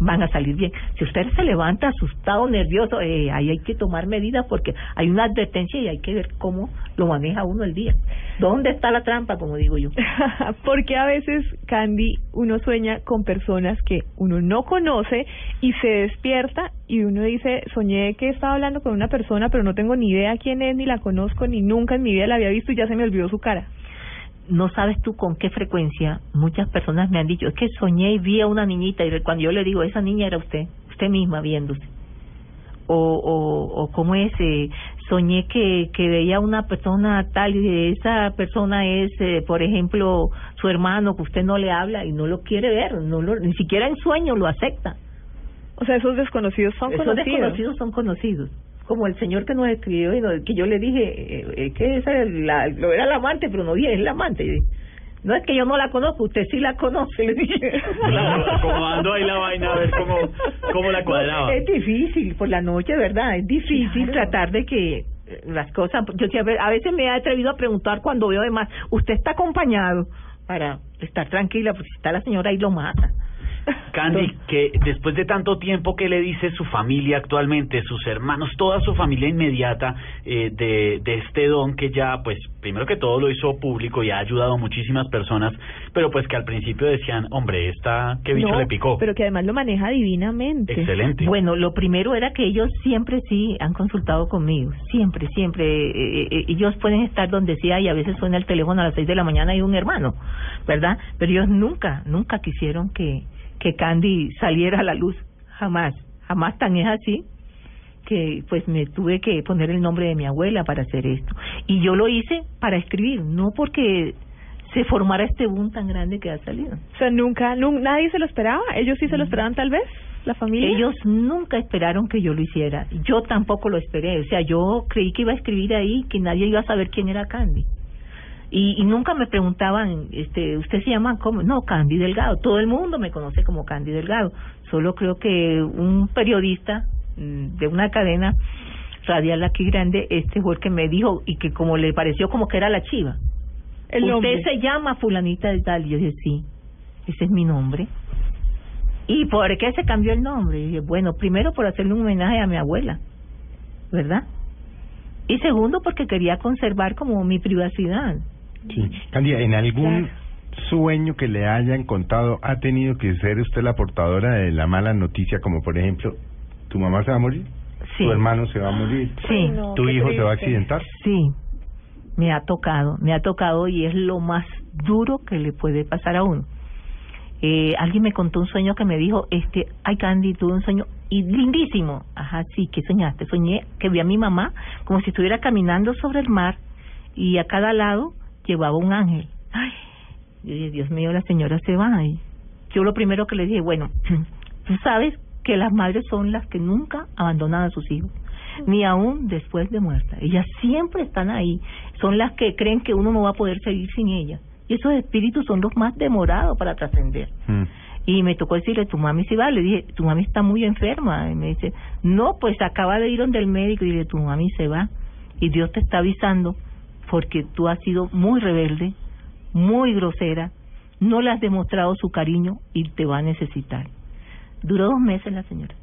van a salir bien. Si usted se levanta asustado, nervioso, eh, ahí hay que tomar medidas porque hay una advertencia y hay que ver cómo lo maneja uno el día. ¿Dónde está la trampa, como digo yo? Porque a veces, Candy, uno sueña con personas que uno no conoce y se despierta y uno dice, soñé que estaba hablando con una persona, pero no tengo ni idea quién es, ni la conozco, ni nunca en mi vida la había visto y ya se me olvidó su cara. No sabes tú con qué frecuencia muchas personas me han dicho, es que soñé y vi a una niñita y cuando yo le digo, esa niña era usted, usted misma viéndose. O, o, o cómo es, eh, soñé que, que veía a una persona tal y esa persona es, eh, por ejemplo, su hermano que usted no le habla y no lo quiere ver, no lo, ni siquiera en sueño lo acepta. O sea, esos desconocidos son Esos conocidos. desconocidos son conocidos. Como el señor que nos escribió y nos- que yo le dije eh, eh, que esa es la, lo era la amante, pero no dije, es la amante. Y dije, No es que yo no la conozco, usted sí la conoce, le dije. Claro, acomodando ahí la vaina a ver cómo, cómo la cuadraba. Es difícil por la noche, ¿verdad? Es difícil tratar de que eh, las cosas. Yo sí, a ve- a veces me he atrevido a preguntar cuando veo además, ¿usted está acompañado? Para estar tranquila, porque si está la señora ahí lo mata. Candy, que después de tanto tiempo, ¿qué le dice su familia actualmente, sus hermanos, toda su familia inmediata eh, de, de este don que ya, pues, primero que todo lo hizo público y ha ayudado a muchísimas personas, pero pues que al principio decían, hombre, esta, ¿qué bicho No, le picó? Pero que además lo maneja divinamente. Excelente. Bueno, lo primero era que ellos siempre sí han consultado conmigo, siempre, siempre. eh, eh, ellos pueden estar donde sea y a veces suena el teléfono a las seis de la mañana y un hermano, ¿verdad? Pero ellos nunca, nunca quisieron que, que Candy saliera a la luz, jamás, jamás tan es así que pues me tuve que poner el nombre de mi abuela para hacer esto. Y yo lo hice para escribir, no porque se formara este boom tan grande que ha salido. O sea, nunca, nu- nadie se lo esperaba. Ellos sí se lo esperaban tal vez, la familia. Ellos nunca esperaron que yo lo hiciera. Yo tampoco lo esperé. O sea, yo creí que iba a escribir ahí, que nadie iba a saber quién era Candy. Y, y nunca me preguntaban, este, ¿usted se llama cómo? No, Candy Delgado. Todo el mundo me conoce como Candy Delgado. Solo creo que un periodista mm, de una cadena radial aquí grande, este fue el que me dijo y que como le pareció como que era la chiva. El Usted nombre. se llama fulanita de tal. Y yo dije, sí, ese es mi nombre. ¿Y por qué se cambió el nombre? Y dije, bueno, primero por hacerle un homenaje a mi abuela, ¿verdad? Y segundo porque quería conservar como mi privacidad. Sí. Candida, ¿en algún sueño que le hayan contado ha tenido que ser usted la portadora de la mala noticia, como por ejemplo, tu mamá se va a morir? Sí. ¿Tu hermano se va a morir? Sí. ¿Tu hijo se va a accidentar? Sí, me ha tocado, me ha tocado y es lo más duro que le puede pasar a uno. Eh, alguien me contó un sueño que me dijo, este, ay Candy, tuve un sueño y lindísimo. Ajá, sí, ¿qué soñaste? Soñé que vi a mi mamá como si estuviera caminando sobre el mar y a cada lado llevaba un ángel. Ay, yo dije, Dios mío, la señora se va. Y yo lo primero que le dije, bueno, tú sabes que las madres son las que nunca abandonan a sus hijos, ni aún después de muerta. Ellas siempre están ahí, son las que creen que uno no va a poder seguir sin ellas. Y esos espíritus son los más demorados para trascender. Y me tocó decirle, tu mami se va. Le dije, tu mami está muy enferma. Y me dice, no, pues acaba de ir donde el médico. Y le dije, tu mami se va. Y Dios te está avisando porque tú has sido muy rebelde, muy grosera, no le has demostrado su cariño y te va a necesitar. Duró dos meses la señora.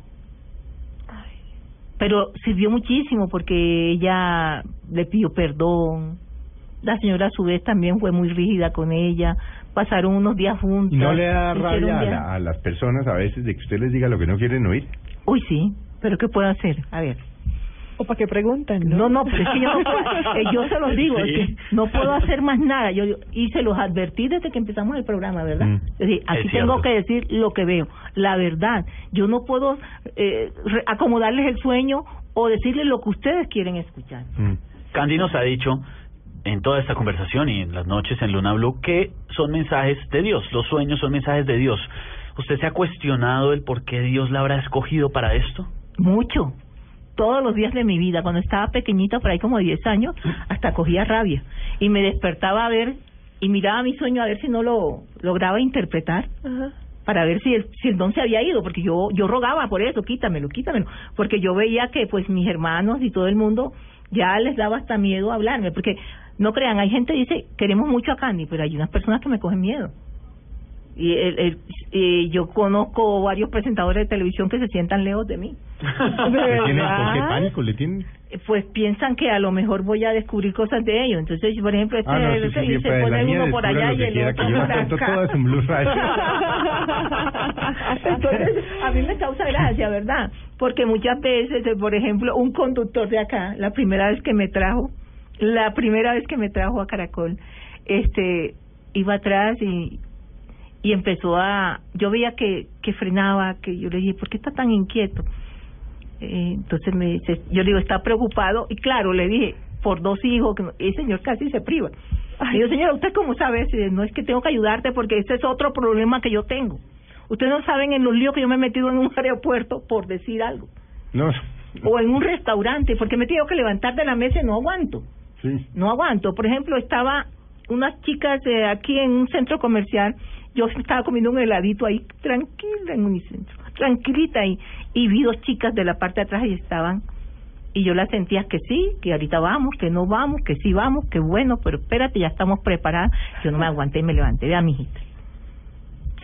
Pero sirvió muchísimo porque ella le pidió perdón. La señora a su vez también fue muy rígida con ella. Pasaron unos días juntos. ¿Y no le da rabia a, la- a las personas a veces de que usted les diga lo que no quieren oír? Uy, sí, pero ¿qué puedo hacer? A ver. ¿O para qué preguntan? No, no, pero es que yo no puedo, eh, yo se los digo, es que no puedo hacer más nada. Yo y se los advertí desde que empezamos el programa, ¿verdad? Mm. Es decir, aquí Es tengo que decir lo que veo, la verdad. Yo no puedo eh, re- acomodarles el sueño o decirles lo que ustedes quieren escuchar. Candy nos ha dicho en toda esta conversación y en las noches en Luna Blue que son mensajes de Dios, los sueños son mensajes de Dios. ¿Usted se ha cuestionado el por qué Dios la habrá escogido para esto? Mucho. Todos los días de mi vida, cuando estaba pequeñita, por ahí como 10 años, hasta cogía rabia. Y me despertaba a ver y miraba mi sueño a ver si no lo lograba interpretar. para ver si el, si el don se había ido, porque yo yo rogaba por eso, quítamelo, quítamelo, porque yo veía que pues mis hermanos y todo el mundo ya les daba hasta miedo hablarme, porque no crean, hay gente que dice, queremos mucho a Candy, pero hay unas personas que me cogen miedo. Y el, el- y yo conozco varios presentadores de televisión que se sientan lejos de mí. ¿Le tienen por qué pánico? ¿Le tienen? Pues piensan que a lo mejor voy a descubrir cosas de ellos. Entonces, por ejemplo, este Ah, no, sí, sí, y sí, se pues, pone uno por allá y el otro que yo por acá. todas en Blue Radio. Entonces, a mí me causa gracia, ¿verdad? Porque muchas veces, eh, por ejemplo, un conductor de acá, la primera vez que me trajo, la primera vez que me trajo a Caracol, este, iba atrás y y empezó a, yo veía que que frenaba, que yo le dije, ¿por qué está tan inquieto? Eh, entonces me dice, yo le digo, está preocupado y claro, le dije, por dos hijos, que no- el señor casi se priva. Le digo, señora, ¿usted cómo sabe? Dice, No es que tengo que ayudarte porque ese es otro problema que yo tengo. Ustedes no saben en los líos que yo me he metido en un aeropuerto por decir algo. No, O en un restaurante, porque me he tenido que levantar de la mesa y no aguanto. sí. No aguanto. Por ejemplo, estaba unas chicas de aquí en un centro comercial. Yo estaba comiendo un heladito ahí, tranquila en Unicentro, tranquilita. Y vi dos chicas de la parte de atrás y estaban. Y yo las sentía que sí, que ahorita vamos, que no vamos, que sí vamos, que bueno, pero espérate, ya estamos preparadas. Yo no me aguanté y me levanté. Vea, mijita.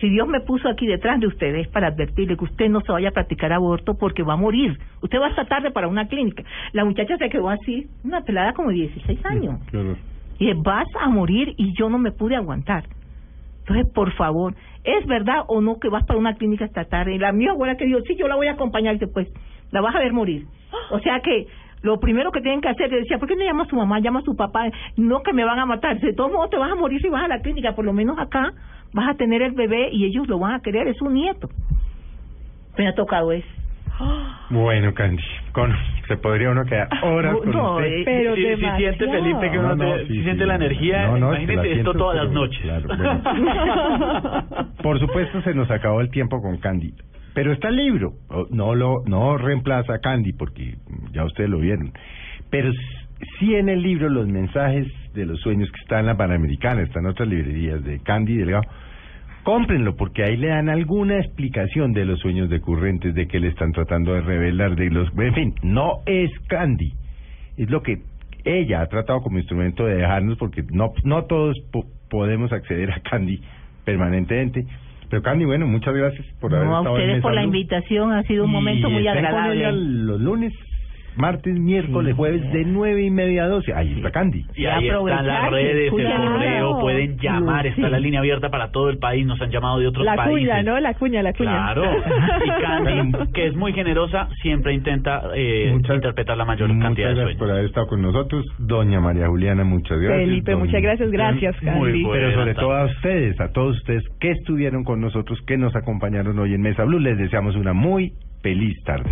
si Dios me puso aquí detrás de ustedes para advertirle que usted no se vaya a practicar aborto porque va a morir. Usted va esta tarde para una clínica. La muchacha se quedó así, una pelada como de 16 años. Y vas a morir y yo no me pude aguantar. Entonces, por favor, ¿es verdad o no que vas para una clínica esta tarde? Y la mi abuela que dijo, sí, yo la voy a acompañar. Y dice, pues, la vas a ver morir. O sea que lo primero que tienen que hacer, decía, ¿por qué no llama a su mamá, llama a su papá? No que me van a matar. De todos modos te vas a morir si vas a la clínica. Por lo menos acá vas a tener el bebé y ellos lo van a querer. Es un nieto. Me ha tocado eso. Bueno, Candy, con, se podría uno quedar horas con No, usted. eh, Pero si, si siente Felipe que uno No, no, te- sí, si siente sí. la energía, No, no, es que la imagínate esto todas las pero- noches. claro, bueno. Por supuesto se nos acabó el tiempo con Candy, pero está el libro. O- No lo no reemplaza a Candy porque ya ustedes lo vieron. Pero sí en el libro los mensajes de los sueños que están en la Panamericana, están en otras librerías de Candy Delgado. Cómprenlo porque ahí le dan alguna explicación de los sueños decurrentes, de que le están tratando de revelar, de los... En fin, no es Candy. Es lo que ella ha tratado como instrumento de dejarnos porque no, no todos po- podemos acceder a Candy permanentemente. Pero Candy, bueno, muchas gracias por haber No, a estado en ustedes por la invitación. Ha sido un Y momento muy con agradable. ella los lunes, martes, miércoles, jueves de nueve y media a doce. Ahí está Candy. Y ahí están las redes, el correo, pueden llamar, está la línea abierta para todo el país, nos han llamado de otros La países. cuña, ¿no? La cuña, la cuña. Claro, y Candy, que es muy generosa, siempre intenta eh, interpretar la mayor cantidad Muchas de gracias sueños. por haber estado con nosotros. Doña María Juliana, muchas gracias. Felipe, Don- muchas gracias, gracias, Candy. Pero sobre todo a ustedes, a todos ustedes que estuvieron con nosotros, que nos acompañaron hoy en Mesa Blue, les deseamos una muy feliz tarde.